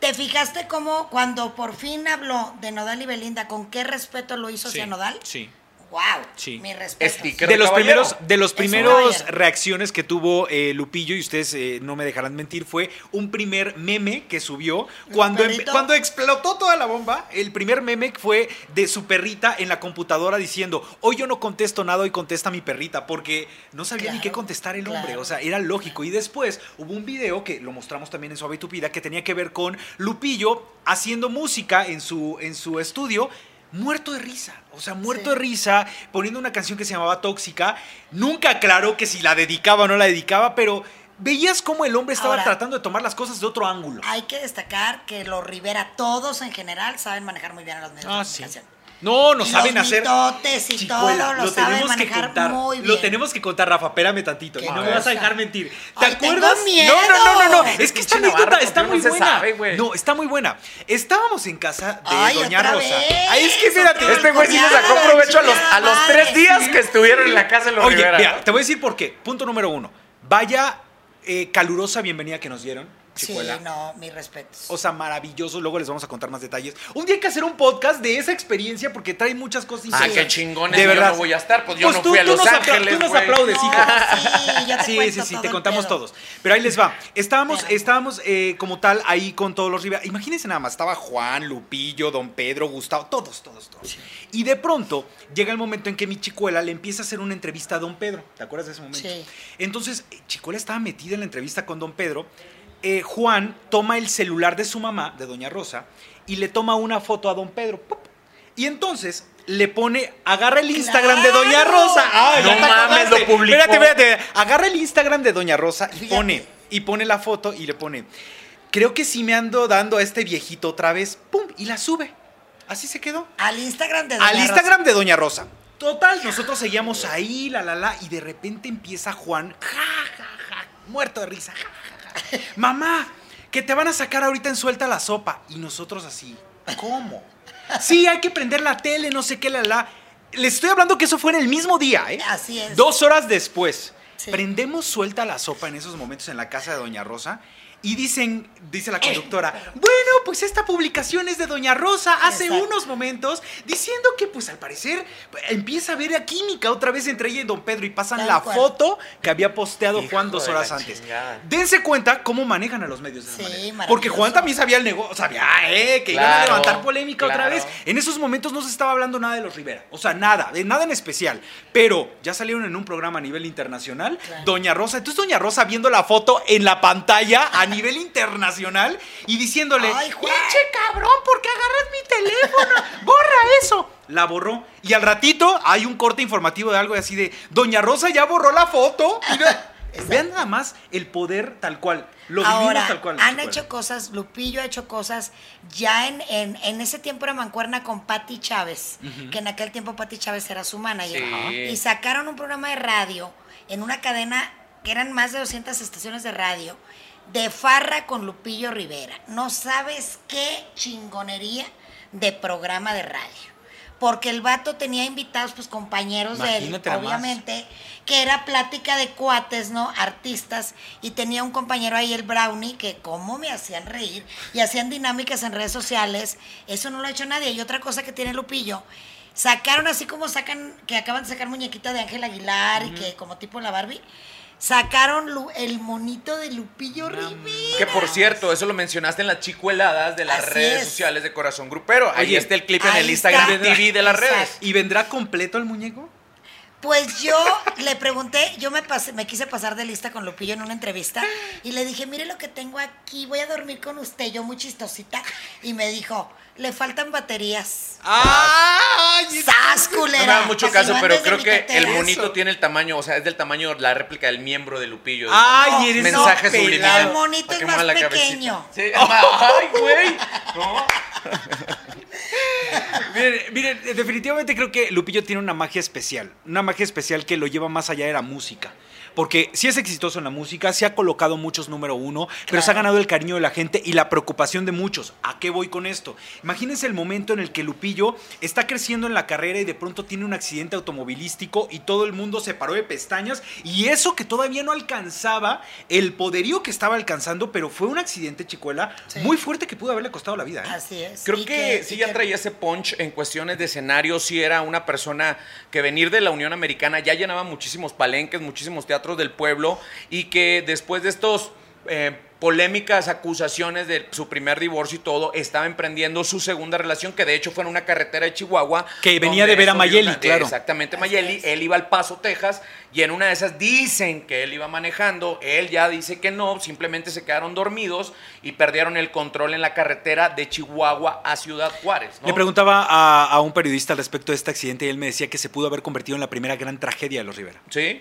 ¿Te fijaste cómo cuando por fin habló de Nodal y Belinda, con qué respeto lo hizo hacia Nodal? Sí. ¡Wow! Sí. Mi respeto. De los caballero. primeros, de los primeros reacciones que tuvo eh, Lupillo, y ustedes eh, no me dejarán mentir, fue un primer meme que subió cuando, em- cuando explotó toda la bomba. El primer meme fue de su perrita en la computadora diciendo, hoy yo no contesto nada, hoy contesta mi perrita, porque no sabía ni qué contestar el hombre. claro. O sea, era lógico. Y después hubo un video que lo mostramos también en Suave y Tupida, que tenía que ver con Lupillo haciendo música en su, en su estudio. Muerto de risa, o sea, muerto Sí. de risa, poniendo una canción que se llamaba Tóxica. Nunca aclaró que si la dedicaba o no la dedicaba, pero veías cómo el hombre estaba Ahora- tratando de tomar las cosas de otro ángulo. Hay que destacar que los Rivera, todos en general, saben manejar muy bien a los medios Ah, de sí. No, no Y saben los hacer. y Chicuela, todo lo saben manejar muy bien. Lo tenemos que contar, Rafa. Espérame tantito. ¿Qué y no me vas a dejar mentir. ¿Te Ay, tengo acuerdas? miedo. No, no, no, no, no. Es que esta anécdota está ¿por qué muy buena. sabe, no, está muy buena. Estábamos en casa de Ay, Doña otra Rosa. vez, Ay, es que espérate. otra Este güey sí le sacó provecho a los, a los tres días que estuvieron en la casa de los Oye, Rivera. mira, te voy a decir por qué. Punto número uno. Vaya eh, calurosa bienvenida que nos dieron. Sí, Chicuela. no, mis respetos. O sea, maravilloso. Luego les vamos a contar más detalles. Un día hay que hacer un podcast de esa experiencia porque trae muchas cosas Ah, qué chingones. De yo verdad. no voy a estar. Pues yo Pues no tú- fui a Los Ángeles, tú nos güey. aplaudes, No, hija. sí, yo te Sí, sí, sí, te contamos pedo. todos. Pero ahí les va. Estábamos, estábamos eh, como tal ahí con todos los Rivera. Imagínense nada más, estaba Juan, Lupillo, Don Pedro, Gustavo, todos, todos, todos. Y de pronto llega el momento en que mi chicuela le empieza a hacer una entrevista a Don Pedro. ¿Te acuerdas de ese momento? Sí. Entonces, eh, Chicuela estaba metida en la entrevista con Don Pedro. Eh, Juan toma el celular de su mamá, de Doña Rosa, y le toma una foto a Don Pedro. ¡Pup! Y entonces le pone, agarra el Instagram de Doña. Rosa. ¡Ay, No ya te mames, lo publicó. Espérate, espérate. Agarra el Instagram de Doña Rosa y pone, y pone la foto y le pone, creo que sí me ando dando a este viejito otra vez. ¡Pum! Y la sube. Así se quedó. Al Instagram de Doña Al Rosa. Instagram de Doña Rosa. Total, nosotros seguíamos ahí, la, la, la, y de repente empieza Juan, ja, ja, ja, muerto de risa, ja, ja, Mamá, que te van a sacar ahorita en suelta la sopa. Y nosotros así, ¿cómo? Sí, hay que prender la tele, no sé qué, la, la. Les estoy hablando que eso fue en el mismo día, ¿eh? Así es. Dos horas después. Sí. Prendemos suelta la sopa en esos momentos en la casa de Doña Rosa. Y dicen, dice la conductora, bueno, pues esta publicación es de Doña Rosa hace Exacto. unos momentos, diciendo que pues al parecer empieza a haber a química otra vez entre ella y Don Pedro y pasan Tal la cual. foto que había posteado Hijo Juan dos horas la antes. chingada. Dense cuenta cómo manejan a los medios de esa Sí, manera. Porque Juan también sabía el negocio, sabía, eh, que iban a Claro, levantar polémica otra claro. vez. En esos momentos no se estaba hablando nada de los Rivera. O sea, nada, de nada en especial. Pero ya salieron en un programa a nivel internacional. Claro. Doña Rosa, entonces Doña Rosa viendo la foto en la pantalla a nivel internacional y diciéndole, Ay, pinche cabrón, ¿por qué agarras mi teléfono? Borra eso. La borró. Y al ratito hay un corte informativo de algo así de, Doña Rosa ya borró la foto. Vean nada más el poder tal cual. Lo vivimos Ahora, tal cual. han Chicuela. hecho cosas, Lupillo ha hecho cosas, ya en, en, en ese tiempo era mancuerna con Patti Chávez, que en aquel tiempo Patti Chávez era su manager, Sí. y sacaron un programa de radio en una cadena que eran más de 200 estaciones de radio, de farra con Lupillo Rivera. No sabes qué chingonería de programa de radio. Porque el vato tenía invitados, pues compañeros de él, más. obviamente, que era plática de cuates, ¿no? Artistas, y tenía un compañero ahí, el Brownie, que cómo me hacían reír, y hacían dinámicas en redes sociales, eso no lo ha hecho nadie. Y otra cosa que tiene Lupillo, sacaron así como sacan, que acaban de sacar muñequita de Ángel Aguilar, y que como tipo la Barbie, sacaron lu- el monito de Lupillo Rivera. Que por cierto, eso lo mencionaste en las chicueladas de las Así redes es. sociales de Corazón Grupero. Ahí Oye, está el clip en el Instagram está. TV de las Exacto. redes. ¿Y vendrá completo el muñeco? Pues yo le pregunté, yo me pasé, me quise pasar de lista con Lupillo en una entrevista y le dije, mire lo que tengo aquí, voy a dormir con usted, yo muy chistosita. Y me dijo, le faltan baterías. ¡Ay! ¡Sas, No culera! me da mucho caso, pero creo que el monito tiene el tamaño, o sea, es del tamaño, la réplica del miembro de Lupillo. Ay, eres mensaje subliminal. El monito es más pequeño. Sí, ay, güey. No. Miren, miren, definitivamente creo que Lupillo tiene una magia especial. Una magia especial que lo lleva más allá de la música. Porque sí es exitoso en la música, sí ha colocado muchos número uno, pero se ha ganado el cariño de la gente y la preocupación de muchos. ¿A qué voy con esto? Imagínense el momento en el que Lupillo está creciendo en la carrera y de pronto tiene un accidente automovilístico y todo el mundo se paró de pestañas y eso que todavía no alcanzaba el poderío que estaba alcanzando, pero fue un accidente, chicuela, Sí. muy fuerte que pudo haberle costado la vida. ¿eh? Así es. Creo que, sí ya que- traía ese punch en cuestiones de escenario, sí era una persona que venir de la Unión Americana ya llenaba muchísimos palenques, muchísimos teatros del pueblo y que después de estos eh, polémicas acusaciones de su primer divorcio y todo, estaba emprendiendo su segunda relación, que de hecho fue en una carretera de Chihuahua. Que venía de ver a Mayeli, una- claro. Exactamente, Mayeli. Él iba al Paso, Texas, y en una de esas dicen que él iba manejando. Él ya dice que no, simplemente se quedaron dormidos y perdieron el control en la carretera de Chihuahua a Ciudad Juárez. ¿no? Le preguntaba a, a un periodista al respecto de este accidente y él me decía que se pudo haber convertido en la primera gran tragedia de los Rivera. Sí,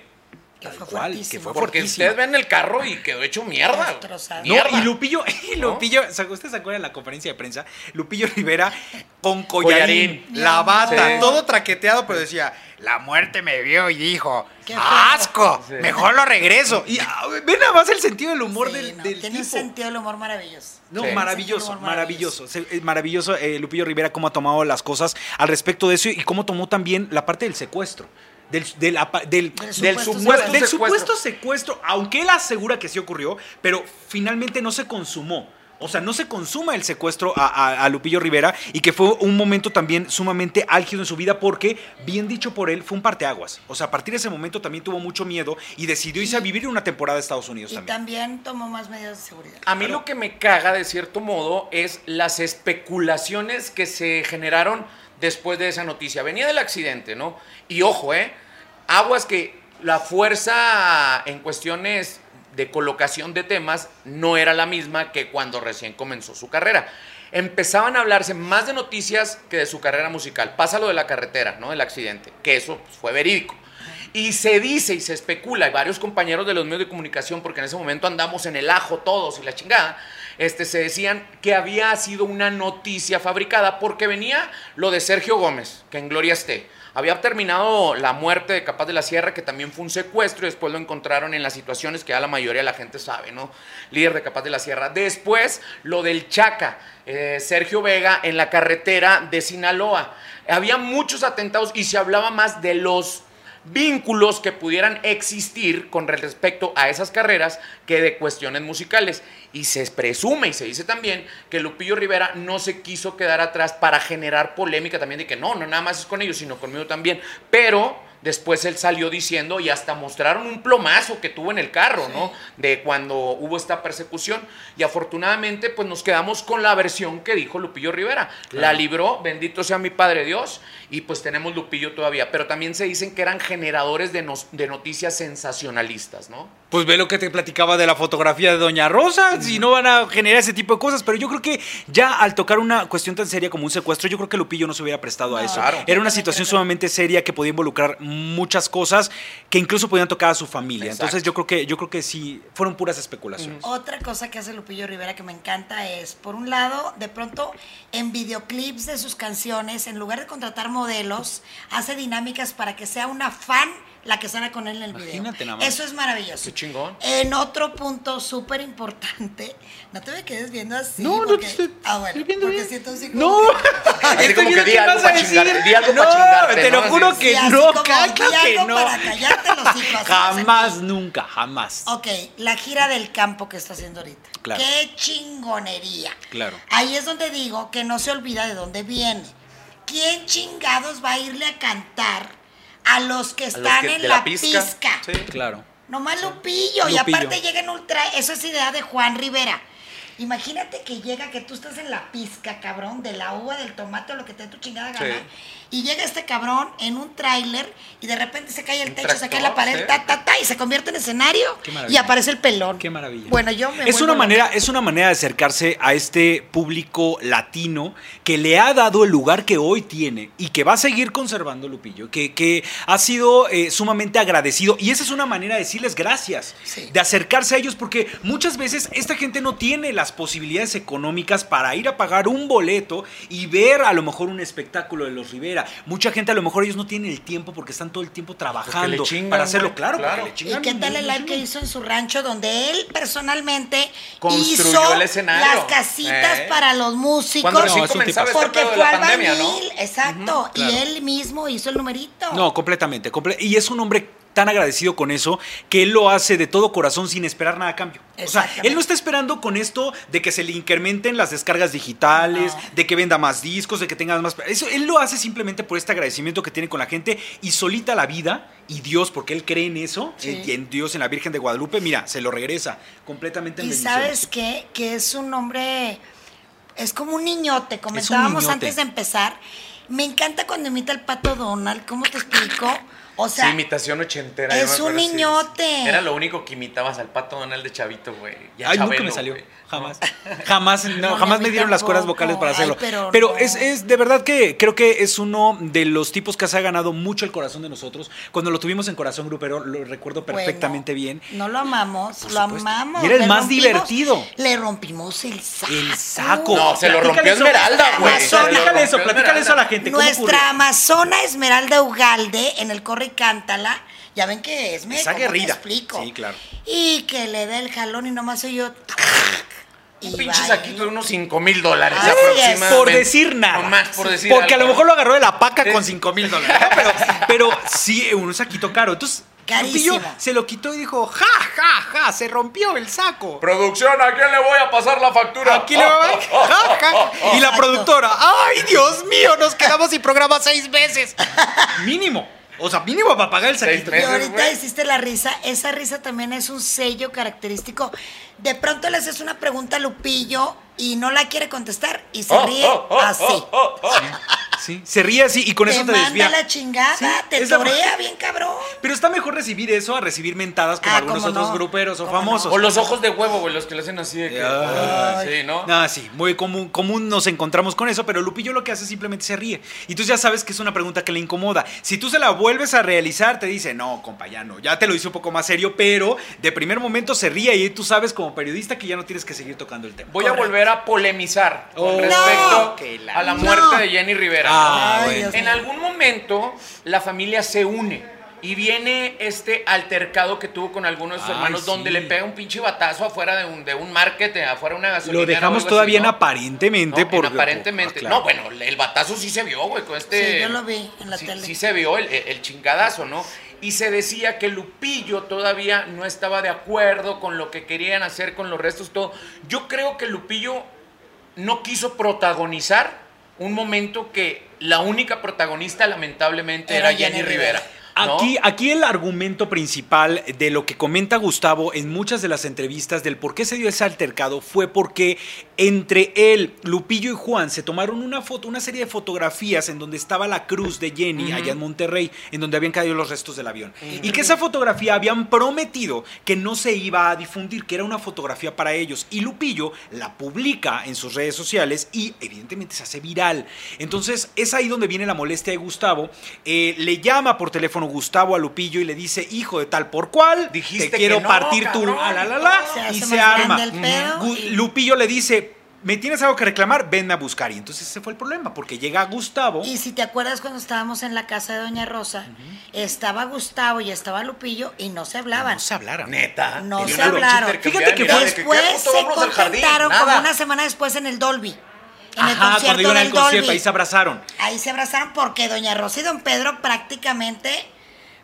que fue cual, que fue porque ustedes ven el carro y quedó hecho mierda. Destrozado. No, y Lupillo, y. Lupillo, ¿se- ¿ustedes se acuerdan de la conferencia de prensa? Lupillo Rivera con collarín, Collarín. la bata, Sí. todo traqueteado, pero decía, la muerte me vio y dijo, feo. ¡asco! Sí. Mejor lo regreso. Y ah, ven nada más el sentido del humor Sí, del, no, del tiene un sentido del humor maravilloso. No, Sí. maravilloso, maravilloso. Eh, Maravilloso, eh, Lupillo Rivera, cómo ha tomado las cosas al respecto de eso y cómo tomó también la parte del secuestro. Del, del, del, supuesto supuesto del secuestro. supuesto secuestro, aunque él asegura que sí ocurrió, pero finalmente no se consumó. O sea, no se consuma el secuestro a, a- a Lupillo Rivera y que fue un momento también sumamente álgido en su vida porque, bien dicho por él, fue un parteaguas. O sea, a partir de ese momento también tuvo mucho miedo y decidió irse a vivir una temporada a Estados Unidos Y también. también tomó más medidas de seguridad. A mí lo que me caga de cierto modo es las especulaciones que se generaron después de esa noticia. Venía del accidente, ¿no? Y ojo, ¿eh? Aguas que la fuerza en cuestiones de colocación de temas no era la misma que cuando recién comenzó su carrera. Empezaban a hablarse más de noticias que de su carrera musical. Pasa lo de la carretera, ¿no? Del accidente, que eso fue verídico. Y se dice y se especula, y varios compañeros de los medios de comunicación, porque en ese momento andamos en el ajo todos y la chingada, este, se decían que había sido una noticia fabricada porque venía lo de Sergio Gómez, que en gloria esté. Había terminado la muerte de Capaz de la Sierra, que también fue un secuestro, y después lo encontraron en las situaciones que ya la mayoría de la gente sabe, ¿no? Líder de Capaz de la Sierra. Después, lo del Chaca, eh, Sergio Vega, en la carretera de Sinaloa. Había muchos atentados y se hablaba más de los vínculos que pudieran existir con respecto a esas carreras que de cuestiones musicales. Y se presume y se dice también que Lupillo Rivera no se quiso quedar atrás para generar polémica también de que no, no nada más es con ellos, sino conmigo también. Pero después él salió diciendo y hasta mostraron un plomazo que tuvo en el carro, ¿no? De cuando hubo esta persecución. Y afortunadamente, pues nos quedamos con la versión que dijo Lupillo Rivera. La libró, bendito sea mi Padre Dios, y pues tenemos Lupillo todavía. Pero también se dicen que eran generadores de, de noticias sensacionalistas, ¿no? Pues ve lo que te platicaba de la fotografía de Doña Rosa, si no van a generar ese tipo de cosas, pero yo creo que ya al tocar una cuestión tan seria como un secuestro, yo creo que Lupillo no se hubiera prestado a eso. claro. Era una situación sumamente seria que podía involucrar muchas cosas que incluso podían tocar a su familia. Exacto. Entonces yo creo que yo creo que sí fueron puras especulaciones. Otra cosa que hace Lupillo Rivera que me encanta es, por un lado, de pronto en videoclips de sus canciones, en lugar de contratar modelos, hace dinámicas para que sea una fan la que sale con él en el video. Imagínate nada más. Eso es maravilloso. Qué chingón. En otro punto súper importante, no te me quedes viendo así. No, no te porque- estoy- Ah, bueno, estoy viendo porque bien. siento así No, que- Así Estoy como que viendo di algo vas pa' a decir. chingarte, di algo chingarte, te ¿no? lo juro que Sí, no, que no. para callarte los hijos, así Jamás, nunca, jamás. Ok, la gira del campo que está haciendo ahorita. Claro. Qué chingonería. Claro. Ahí es donde digo que no se olvida de dónde viene. ¿Quién chingados va a irle a cantar a los que están que- en la, la pizca. pizca? Sí. Claro. Nomás Lupillo. Y Lupillo. aparte llega en ultra. Eso es idea de Juan Rivera. Imagínate que llega, que tú estás en la pizca, cabrón, de la uva, del tomate o lo que te dé tu chingada gana. Sí. Y llega este cabrón en un tráiler y de repente se cae el techo, se cae la pared, sí. ta, ta, ta, y se convierte en escenario Qué y aparece el pelón. Qué maravilla. Bueno, yo me es una manera es una manera de acercarse a este público latino que le ha dado el lugar que hoy tiene y que va a seguir conservando Lupillo que, que ha sido eh, sumamente agradecido y esa es una manera de decirles gracias Sí. de acercarse a ellos porque muchas veces esta gente no tiene las posibilidades económicas para ir a pagar un boleto y ver a lo mejor un espectáculo de los Rivera mucha gente a lo mejor ellos no tienen el tiempo porque están todo el tiempo trabajando chingan, para hacerlo claro, claro. le ¿Y chingan qué tal el live que hizo en su rancho donde él personalmente Construyó hizo el escenario. las casitas Eh. para los músicos? Cuando No, comenzaba este porque fue la al pandemia, ¿no? exacto, claro. y él mismo hizo el numerito. No, completamente. comple- y es un hombre tan agradecido con eso que él lo hace de todo corazón sin esperar nada a cambio. O sea, él no está esperando con esto de que se le incrementen las descargas digitales, No. de que venda más discos, de que tenga más... Eso, él lo hace simplemente por este agradecimiento que tiene con la gente y solita la vida y Dios, porque él cree en eso, Sí. y en Dios, en la Virgen de Guadalupe, mira, se lo regresa completamente en Y sabes qué? Que es un hombre, es como un niñote, comentábamos niñote. antes de empezar. Me encanta cuando imita al pato Donald, ¿cómo te explico? O sea, sí, imitación ochentera. es un sí. niñote. Era lo único que imitabas al pato Donald de Chavito, güey. Ay, nunca Chabelo, me salió. Jamás. Jamás, no, No, jamás me dieron las cuerdas vocales para Ay, hacerlo. pero pero no. es, es de verdad que creo que es uno de los tipos que se ha ganado mucho el corazón de nosotros. Cuando lo tuvimos en Corazón Grupero, lo recuerdo bueno, perfectamente bien. No lo amamos, lo supuesto. amamos. Y era el más rompimos- divertido. Le rompimos el saco. El saco. No, se lo rompió. Esmeralda, güey. Platícale eso, platícale eso a la gente. Nuestra amazona Esmeralda Ugalde en el Corre y Cántala. Ya ven que es me Es ¿cómo te explico? Sí, claro. Y que le da el jalón y nomás soy yo. Un y pinche saquito de unos 5 mil dólares Así aproximadamente. Por decir nada. No más, por decir Porque a lo mejor lo agarró de la paca Sí. con 5 mil dólares. ¿no? Pero, pero sí, un saquito caro. Entonces, Carísimo. Se lo quitó y dijo, ja, ja, ja, se rompió el saco. Producción, ¿a quién le voy a pasar la factura? Aquí le va a ja, ja. Y la productora, ay, Dios mío, nos quedamos sin programa seis meses. Mínimo. O sea, mínimo para pagar el saquito. Y ahorita hiciste la risa. Esa risa también es un sello característico. De pronto le haces una pregunta a Lupillo y no la quiere contestar y se Oh, ríe oh, oh, así. Sí, se ríe así y con te eso te manda desvía. la chingada, Sí, te es la- torea bien cabrón. Pero está mejor recibir eso a recibir mentadas como Ah, algunos otros no. gruperos o no. famosos. O los ojos de huevo, güey, los que le hacen así de que. Ay. Sí, ¿no? No, sí, muy común, común nos encontramos con eso, pero Lupillo lo que hace es simplemente se ríe. Y tú ya sabes que es una pregunta que le incomoda. Si tú se la vuelves a realizar, te dice, no, compa, ya no, ya te lo hice un poco más serio, pero de primer momento se ríe y tú sabes como periodista que ya no tienes que seguir tocando el tema. Voy a volver a polemizar con Oh. respecto No. Que la- a la No. muerte de Jenny Rivera. Ah, bueno. En algún momento la familia se une y viene este altercado que tuvo con algunos de sus Ay, hermanos sí. donde le pega un pinche batazo afuera de un, de un market, eh, afuera de una gasolinera. Lo dejamos así, todavía aparentemente. No, por, en aparentemente. ah, claro. No, bueno, el batazo sí se vio, güey, con este... Sí, yo lo vi en la sí, tele. sí se vio el, el chingadazo, ¿no? Y se decía que Lupillo todavía no estaba de acuerdo con lo que querían hacer con los restos, todo. Yo creo que Lupillo no quiso protagonizar un momento que la única protagonista lamentablemente era, Era Jenny, Jenny Rivera. Rivera. ¿no? Aquí, aquí el argumento principal de lo que comenta Gustavo en muchas de las entrevistas del por qué se dio ese altercado fue porque entre él, Lupillo y Juan se tomaron una foto, una serie de fotografías en donde estaba la cruz de Jenny allá en Monterrey, en donde habían caído los restos del avión. Y que esa fotografía habían prometido que no se iba a difundir, que era una fotografía para ellos. Y Lupillo la publica en sus redes sociales y evidentemente se hace viral. Entonces es ahí donde viene la molestia de Gustavo. Eh, le llama por teléfono Gustavo a Lupillo y le dice, hijo de tal por cual, Dijiste te quiero que no, partir tu... la, la, la", Se hace y se arma. grande el pedo Gu- y- Lupillo le dice, ¿me tienes algo que reclamar? Venme a buscar. Y entonces ese fue el problema, porque llega Gustavo. Y si te acuerdas cuando estábamos en la casa de Doña Rosa, estaba Gustavo y estaba Lupillo y no se hablaban. No se hablaron. Neta. No se hablaron. Fíjate que Después ¿qué puto se contentaron como una semana después en el Dolby. En el Ajá, cuando concierto iban al concierto, Dolby. ahí se abrazaron. Ahí se abrazaron porque Doña Rosa y Don Pedro prácticamente,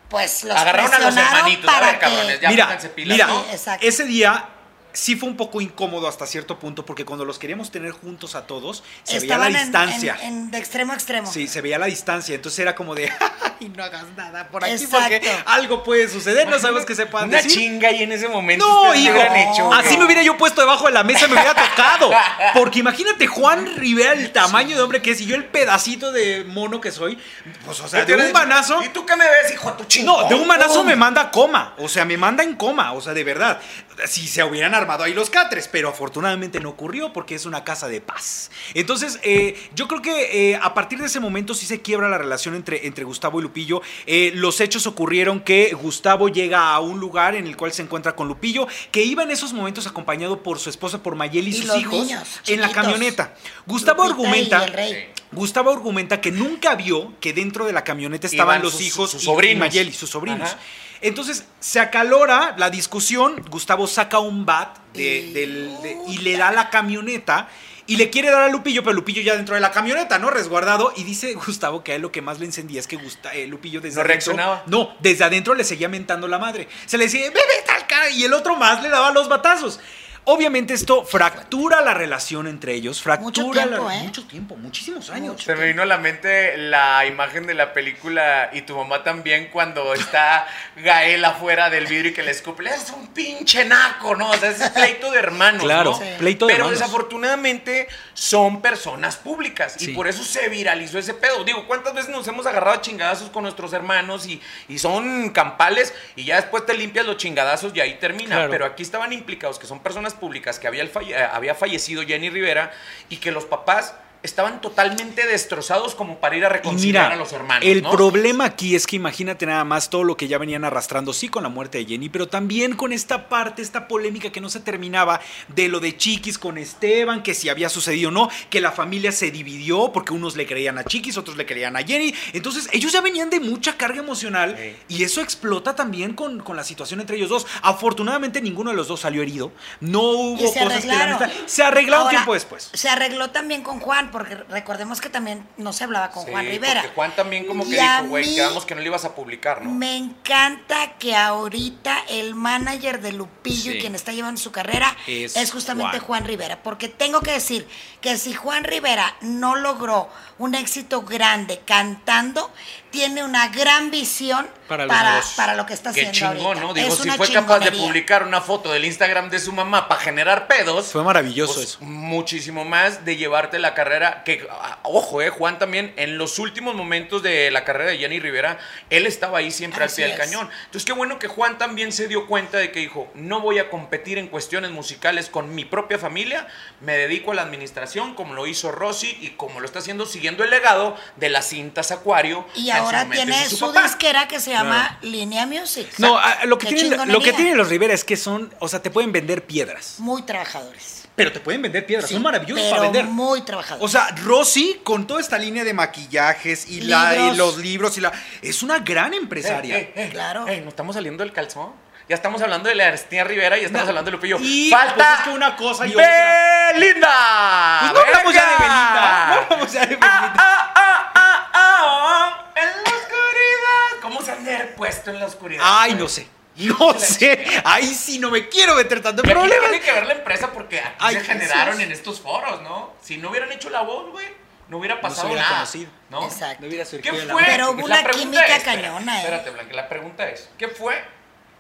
pues los Agarraron a los hermanitos. A para ver, cabrones, que... ya mira, mira, ese día sí fue un poco incómodo hasta cierto punto, porque cuando los queríamos tener juntos a todos, se veía la en- distancia. En, en- de extremo a extremo. Sí, se veía la distancia, entonces era como de, y no hagas nada por aquí Exacto. porque algo puede suceder, no sabemos qué se puedan Una decir. chinga y en ese momento No, hijo, hubieran hecho, así me hubiera yo puesto debajo de la mesa y me hubiera tocado. Porque imagínate Juan Rivera, el tamaño de hombre que es, y yo el pedacito de mono que soy. Pues, o sea, de un manazo. ¿Y tú qué me ves, hijo de tu chingón? No, de un manazo me manda a coma. O sea, me manda en coma. O sea, de verdad. Si se hubieran armado ahí los catres. Pero afortunadamente no ocurrió porque es una casa de paz. Entonces, eh, yo creo que eh, a partir de ese momento sí se quiebra la relación entre, entre Gustavo y Lupillo. Eh, los hechos ocurrieron que Gustavo llega a un lugar en el cual se encuentra con Lupillo, que iba en esos momentos acompañado por su esposa, por Mayeli y, Y sus los hijos, niños, en la camioneta. Gustavo Lupita argumenta. y el rey. Gustavo argumenta que nunca vio que dentro de la camioneta estaban Iban los sus- hijos sus y- sobrinos. y Mayeli, sus sobrinos. Ajá. Entonces se acalora la discusión, Gustavo saca un bat de- Y- del- de- y le da la camioneta y le quiere dar a Lupillo, pero Lupillo ya dentro de la camioneta, ¿no? Resguardado. Y dice Gustavo que a él lo que más le encendía es que Gusta- eh, Lupillo desde ¿No adentro- reaccionaba? No, desde adentro le seguía mentando la madre. Se le decía, bebe tal cara, y el otro más le daba los batazos. Obviamente esto fractura la relación entre ellos, fractura tiempo, la- ¿eh? mucho tiempo, muchísimos años. Se me vino a la mente la imagen de la película y tu mamá también cuando está Gael afuera del vidrio y que le escupe. Es un pinche naco, ¿no? O sea, es pleito de hermanos. Claro, ¿no? Sí. pleito de Pero hermanos. desafortunadamente son personas públicas Sí. y por eso se viralizó ese pedo. Digo, ¿cuántas veces nos hemos agarrado a chingadazos con nuestros hermanos y, y son campales y ya después te limpias los chingadazos y ahí termina? Claro. Pero aquí estaban implicados que son personas públicas, que había, el falle- eh, había fallecido Jenny Rivera y que los papás estaban totalmente destrozados como para ir a reconciliar mira, a los hermanos. el ¿no? problema aquí es que imagínate nada más todo lo que ya venían arrastrando, sí, con la muerte de Jenny, pero también con esta parte, esta polémica que no se terminaba de lo de Chiquis con Esteban, que si había sucedido o no, que la familia se dividió porque unos le creían a Chiquis, otros le creían a Jenny. Entonces, ellos ya venían de mucha carga emocional Sí. y eso explota también con, con la situación entre ellos dos. Afortunadamente, ninguno de los dos salió herido. No hubo cosas que la arreglaron. neta- Se arreglaron Ahora, tiempo después. Se arregló también con Juan, porque recordemos que también no se hablaba con Sí, Juan Rivera. Porque Juan también como que Y dijo, güey, quedamos que no le ibas a publicar, ¿no? Me encanta que ahorita el manager de Lupillo Sí. y quien está llevando su carrera Es es, justamente Juan. Juan. Rivera. Porque tengo que decir que si Juan Rivera no logró un éxito grande cantando, tiene una gran visión Para lo que está Qué haciendo chingón, ahorita. ¿no? Digo, Es si fue capaz de publicar una foto del Instagram de su mamá para generar pedos. Fue maravilloso pues, eso. Muchísimo más de llevarte la carrera. Que, ah, ojo, eh, Juan también, en los últimos momentos de la carrera de Jenny Rivera, él estaba ahí siempre Así al pie del cañón. Entonces, qué bueno que Juan también se dio cuenta de que dijo: No voy a competir en cuestiones musicales con mi propia familia, me dedico a la administración, como lo hizo Rosy y como lo está haciendo, siguiendo el legado de las cintas Acuario. Y su ahora tiene su, papá. disquera que se llama Línea Music. No, lo que, tienen, lo que chingonería. tienen los Rivera es que son, o sea, te pueden vender piedras. Muy trabajadores. Pero te pueden vender piedras, Sí, son maravillosos pero para vender. muy trabajadores. O sea, Rosy, con toda esta línea de maquillajes y, la, y los libros y la. Es una gran empresaria. Eh, eh, eh, Claro. eh, ¿No estamos saliendo del calzón? Ya estamos hablando de la Arstina Rivera y ya estamos No. hablando de Lupillo. Y, ¡Falta! pues, es que una cosa y otra. ¡Belinda! Pues no hablamos ya de. Belinda. No hablamos ya de Belinda. Ah, ah, ah, ah, ah, en la oscuridad. ¿Cómo se han de haber puesto en la oscuridad? Ay, no sé. No sé. Ahí sí no me quiero meter tanto en problemas. tiene que ver la empresa porque aquí Ay, se Jesús. generaron en estos foros, ¿no? Si no hubieran hecho la voz, güey, no hubiera se pasado hubiera nada. conocido. ¿no? Exacto. No hubiera ¿Qué surgido la fue? Pero hubo una pregunta química es, cañona, ¿eh? Espérate, Blanca, la pregunta es, ¿qué fue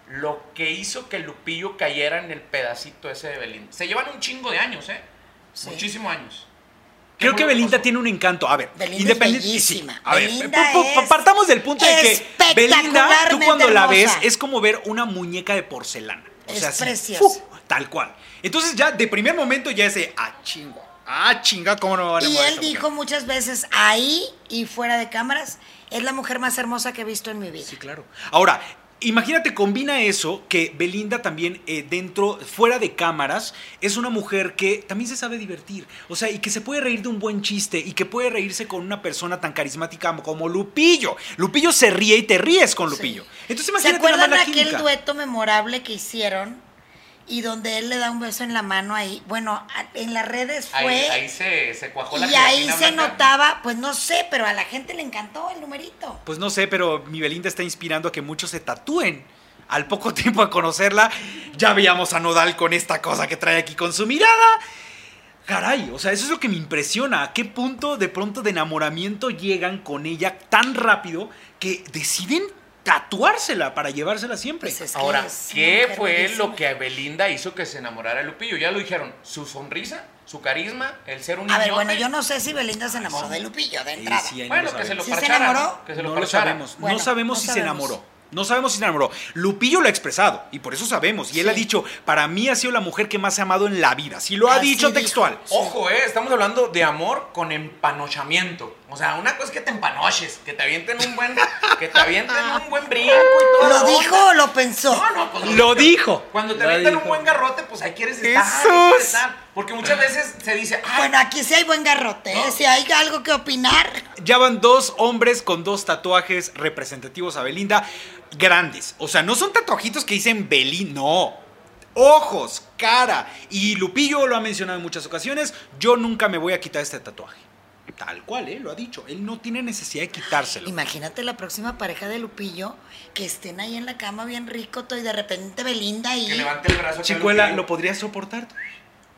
lo que hizo que Lupillo cayera en el pedacito ese de Belinda? Se llevan un chingo de años, ¿eh? Sí. Muchísimos años. ¿Qué Creo que Belinda tiene un encanto. A ver, es independiente. sí. A ver, es partamos del punto de que Belinda, tú cuando la ves, es como ver una muñeca de porcelana. O Es sea, así, preciosa. ¡fu! tal cual. Entonces ya de primer momento ya ese, ah, chingo. Ah, chinga, ¿cómo no me van a Y él dijo mujer? muchas veces ahí y fuera de cámaras, es la mujer más hermosa que he visto en mi vida. Sí, claro. Ahora, imagínate, combina eso que Belinda también eh, dentro, fuera de cámaras, es una mujer que también se sabe divertir. O sea, y que se puede reír de un buen chiste y que puede reírse con una persona tan carismática como Lupillo. Lupillo se ríe y te ríes con Lupillo. Entonces ¿Se imagínate nada acuerdan la aquel química. dueto memorable que hicieron? Y donde él le da un beso en la mano ahí. Bueno, en las redes fue. ahí se, se cuajó la y ahí se blanca. notaba, pues no sé, pero a la gente le encantó el numerito. Pues no sé, pero mi Belinda está inspirando a que muchos se tatúen. Al poco tiempo de conocerla, ya veíamos a Nodal con esta cosa que trae aquí con su mirada. Caray, o sea, eso es lo que me impresiona. ¿A qué punto de pronto de enamoramiento llegan con ella tan rápido que deciden tatuársela para llevársela siempre? Pues es que Ahora, ¿qué fue lo que Belinda hizo que se enamorara de Lupillo? Ya lo dijeron, su sonrisa, su carisma, el ser un A ver, bueno, yo no sé si Belinda se enamoró de Lupillo de entrada. sí, no Bueno, lo que se lo ¿Sí se enamoró? ¿no? Que se lo no lo sabemos. Bueno, no sabemos no si se enamoró. No sabemos si se enamoró. Lupillo lo ha expresado y por eso sabemos. Y él Sí. ha dicho, para mí ha sido la mujer que más he amado en la vida. Sí lo ha Así dicho dijo. textual. Ojo, eh, estamos hablando de amor con empanochamiento. O sea, una cosa es que te empanoches, que te avienten un buen, que te avienten un buen brinco y todo. ¿Lo dijo o lo pensó? No, no, pues Lo dijo. Cuando te Lo avientan un buen garrote, pues ahí quieres estar. quieres estar. Porque muchas veces se dice, ah, Bueno, aquí sí hay buen garrote, ¿eh? Si hay algo que opinar. Ya van dos hombres con dos tatuajes representativos a Belinda grandes. O sea, no son tatuajitos que dicen Belinda, no. Ojos, cara. Y Lupillo lo ha mencionado en muchas ocasiones. Yo nunca me voy a quitar este tatuaje. Tal cual, ¿eh? Lo ha dicho. Él no tiene necesidad de quitárselo. Imagínate la próxima pareja de Lupillo que estén ahí en la cama bien rico todo y de repente Belinda y. que levante el brazo. Chicuela. ¿lo podrías soportar?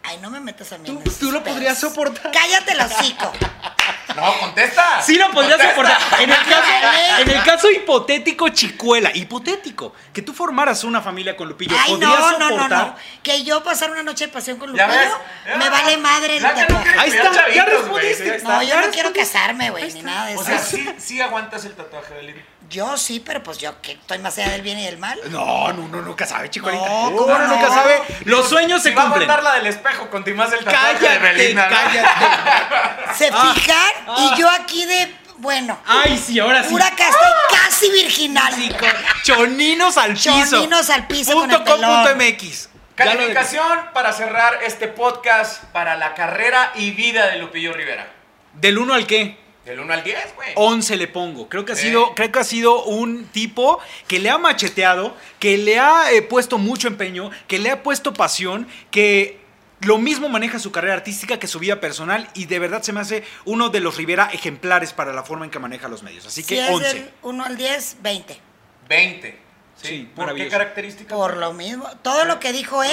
Ay, no me metas a mí. ¿Tú- en esos tú lo pedos. podrías soportar? Cállate el hocico. No, contesta. Sí lo podrías soportar. En el, caso, Dale. en el caso hipotético, Chicuela, hipotético, que tú formaras una familia con Lupillo, Ay, ¿podrías no, no, no, soportar? no. Que yo pasar una noche de pasión con Ya Lupillo. Ya. me vale madre el Ya que no Ahí está, ya chavitos, respondiste. güey, ahí está. No, yo Ya no quiero casarme, güey, ni nada de O eso. sea, sí, sí aguantas el tatuaje de Belinda. Yo sí, pero pues yo que estoy más allá del bien y del mal. No, no, no, nunca sabe, Chicuelita. No, No, ¿cómo uno nunca no? sabe. Los sueños se Si va a cumplen. aguantar la del espejo, continúas el tatuaje de Cállate, Belinda. ¿no? cállate. Se Ah, fijan ah. y yo aquí de, bueno, Ay, sí, ahora sí. pura casta casi virginal. Sí, con- Choninos al piso. Choninos al piso con Punto com punto MX. De- Calificación para cerrar este podcast para la carrera y vida de Lupillo Rivera. ¿Del 1 al qué? Del 1 al 10, güey. 11 le pongo. Creo que ha ¿Eh? sido, creo que ha sido un tipo que le ha macheteado, que le ha eh, puesto mucho empeño, que le ha puesto pasión, que lo mismo maneja su carrera artística que su vida personal y de verdad se me hace uno de los Rivera ejemplares para la forma en que maneja los medios. Así Si que es 11. del 1 al 10, 20. 20. ¿sí? Sí, ¿Por qué características? Por lo mismo, todo lo que dijo él,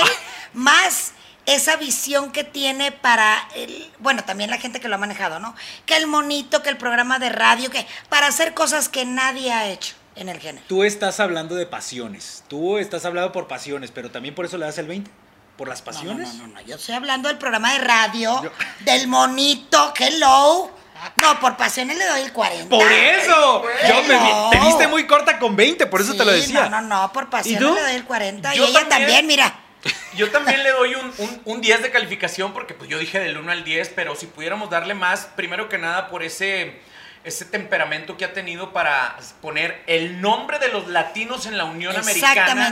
más esa visión que tiene para el, bueno, también la gente que lo ha manejado, ¿no? Que el monito, que el programa de radio, que para hacer cosas que nadie ha hecho en el género. Tú estás hablando de pasiones. Tú estás hablando por pasiones, pero también por eso le das el 20. ¿Por las pasiones? No, no, no, no, yo estoy hablando del programa de radio, Yo- del monito, hello. No, por pasiones le doy el 40. ¡Por eso! Yo me, te viste muy corta con 20, por eso te lo decía. No, no, no, por ¿Y pasiones tú? le doy el 40. Yo y ella también. también, mira. Yo también le doy un, un- un 10 de calificación porque pues yo dije del 1 al 10, pero si pudiéramos darle más, primero que nada por ese, ese temperamento que ha tenido para poner el nombre de los latinos en la Unión Americana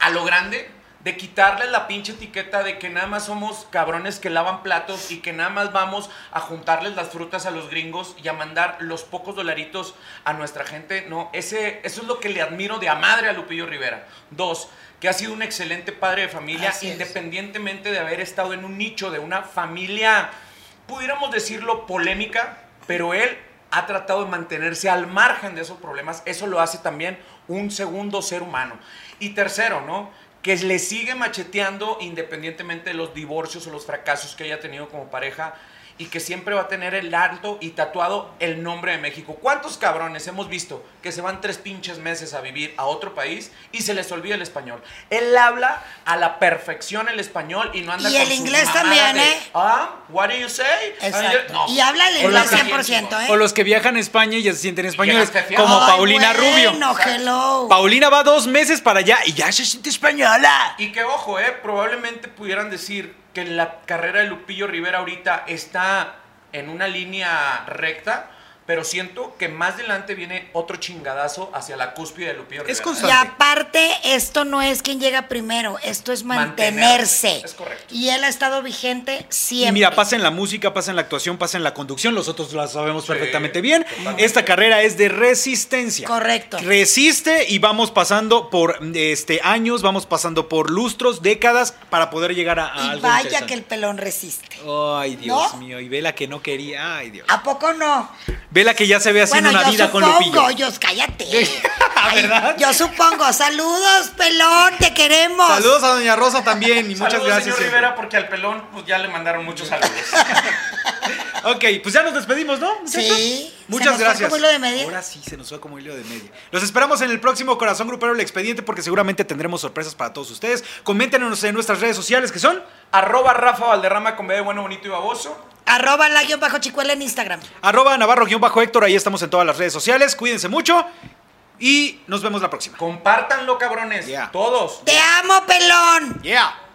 a lo grande, de quitarles la pinche etiqueta de que nada más somos cabrones que lavan platos y que nada más vamos a juntarles las frutas a los gringos y a mandar los pocos dolaritos a nuestra gente. No, ese, eso es lo que le admiro de a madre a Lupillo Rivera. Dos, que ha sido un excelente padre de familia, Así es. independientemente de haber estado en un nicho de una familia, pudiéramos decirlo, polémica, pero él ha tratado de mantenerse al margen de esos problemas. Eso lo hace también un segundo ser humano. Y tercero, ¿no? Que le sigue macheteando independientemente de los divorcios o los fracasos que haya tenido como pareja y que siempre va a tener el alto y tatuado el nombre de México. ¿Cuántos cabrones hemos visto que se van tres pinches meses a vivir a otro país y se les olvida el español? Él habla a la perfección el español y no anda Y con el inglés también, de, ¿eh? Ah, what do you say? Exacto. No. Y habla el inglés habla 100%, ¿eh? O los que viajan a España y ya se sienten españoles, como Ay, Paulina Rubio. hello. Paulina va dos meses para allá y ya se siente española. Y que ojo, eh, probablemente pudieran decir que la carrera de Lupillo Rivera ahorita está en una línea recta, pero siento que más adelante viene otro chingadazo hacia la cúspide de Lupillo Es Rivera. constante. Y aparte, esto no es quien llega primero, esto es mantenerse. Mantenerse, es correcto. Y él ha estado vigente siempre. Y mira, pasa en la música, pasa en la actuación, pasa en la conducción, nosotros lo sabemos Sí, perfectamente bien. totalmente. Esta carrera es de resistencia. Correcto. Resiste y vamos pasando por este años, vamos pasando por lustros, décadas para poder llegar a, a y algo vaya interesante. que el pelón resiste. Ay, Dios ¿No? mío, y vela que no quería. Ay, Dios. ¿A poco no? Vela que ya se ve haciendo Bueno, una vida con supongo, Lupillo. yo, cállate. ¿Verdad? Yo supongo. Saludos, pelón, te queremos. Saludos a Doña Rosa también y muchas Saludos, gracias. señor siempre. Rivera, porque al pelón pues, ya le mandaron muchos saludos. Ok, pues ya nos despedimos, ¿no? muchachos? Sí, se Muchas fue gracias. como hilo de media. Ahora sí se nos fue como hilo de media. Los esperamos en el próximo Corazón Grupero El Expediente porque seguramente tendremos sorpresas para todos ustedes. Coméntenos en nuestras redes sociales que son Arroba Rafa Valderrama con B de bueno, bonito y baboso. Arroba la guion bajo chicuela en Instagram. arroba navarro-héctor, ahí estamos en todas las redes sociales. Cuídense mucho y nos vemos la próxima. Compártanlo, cabrones. Yeah. Todos. Te amo, pelón. Yeah.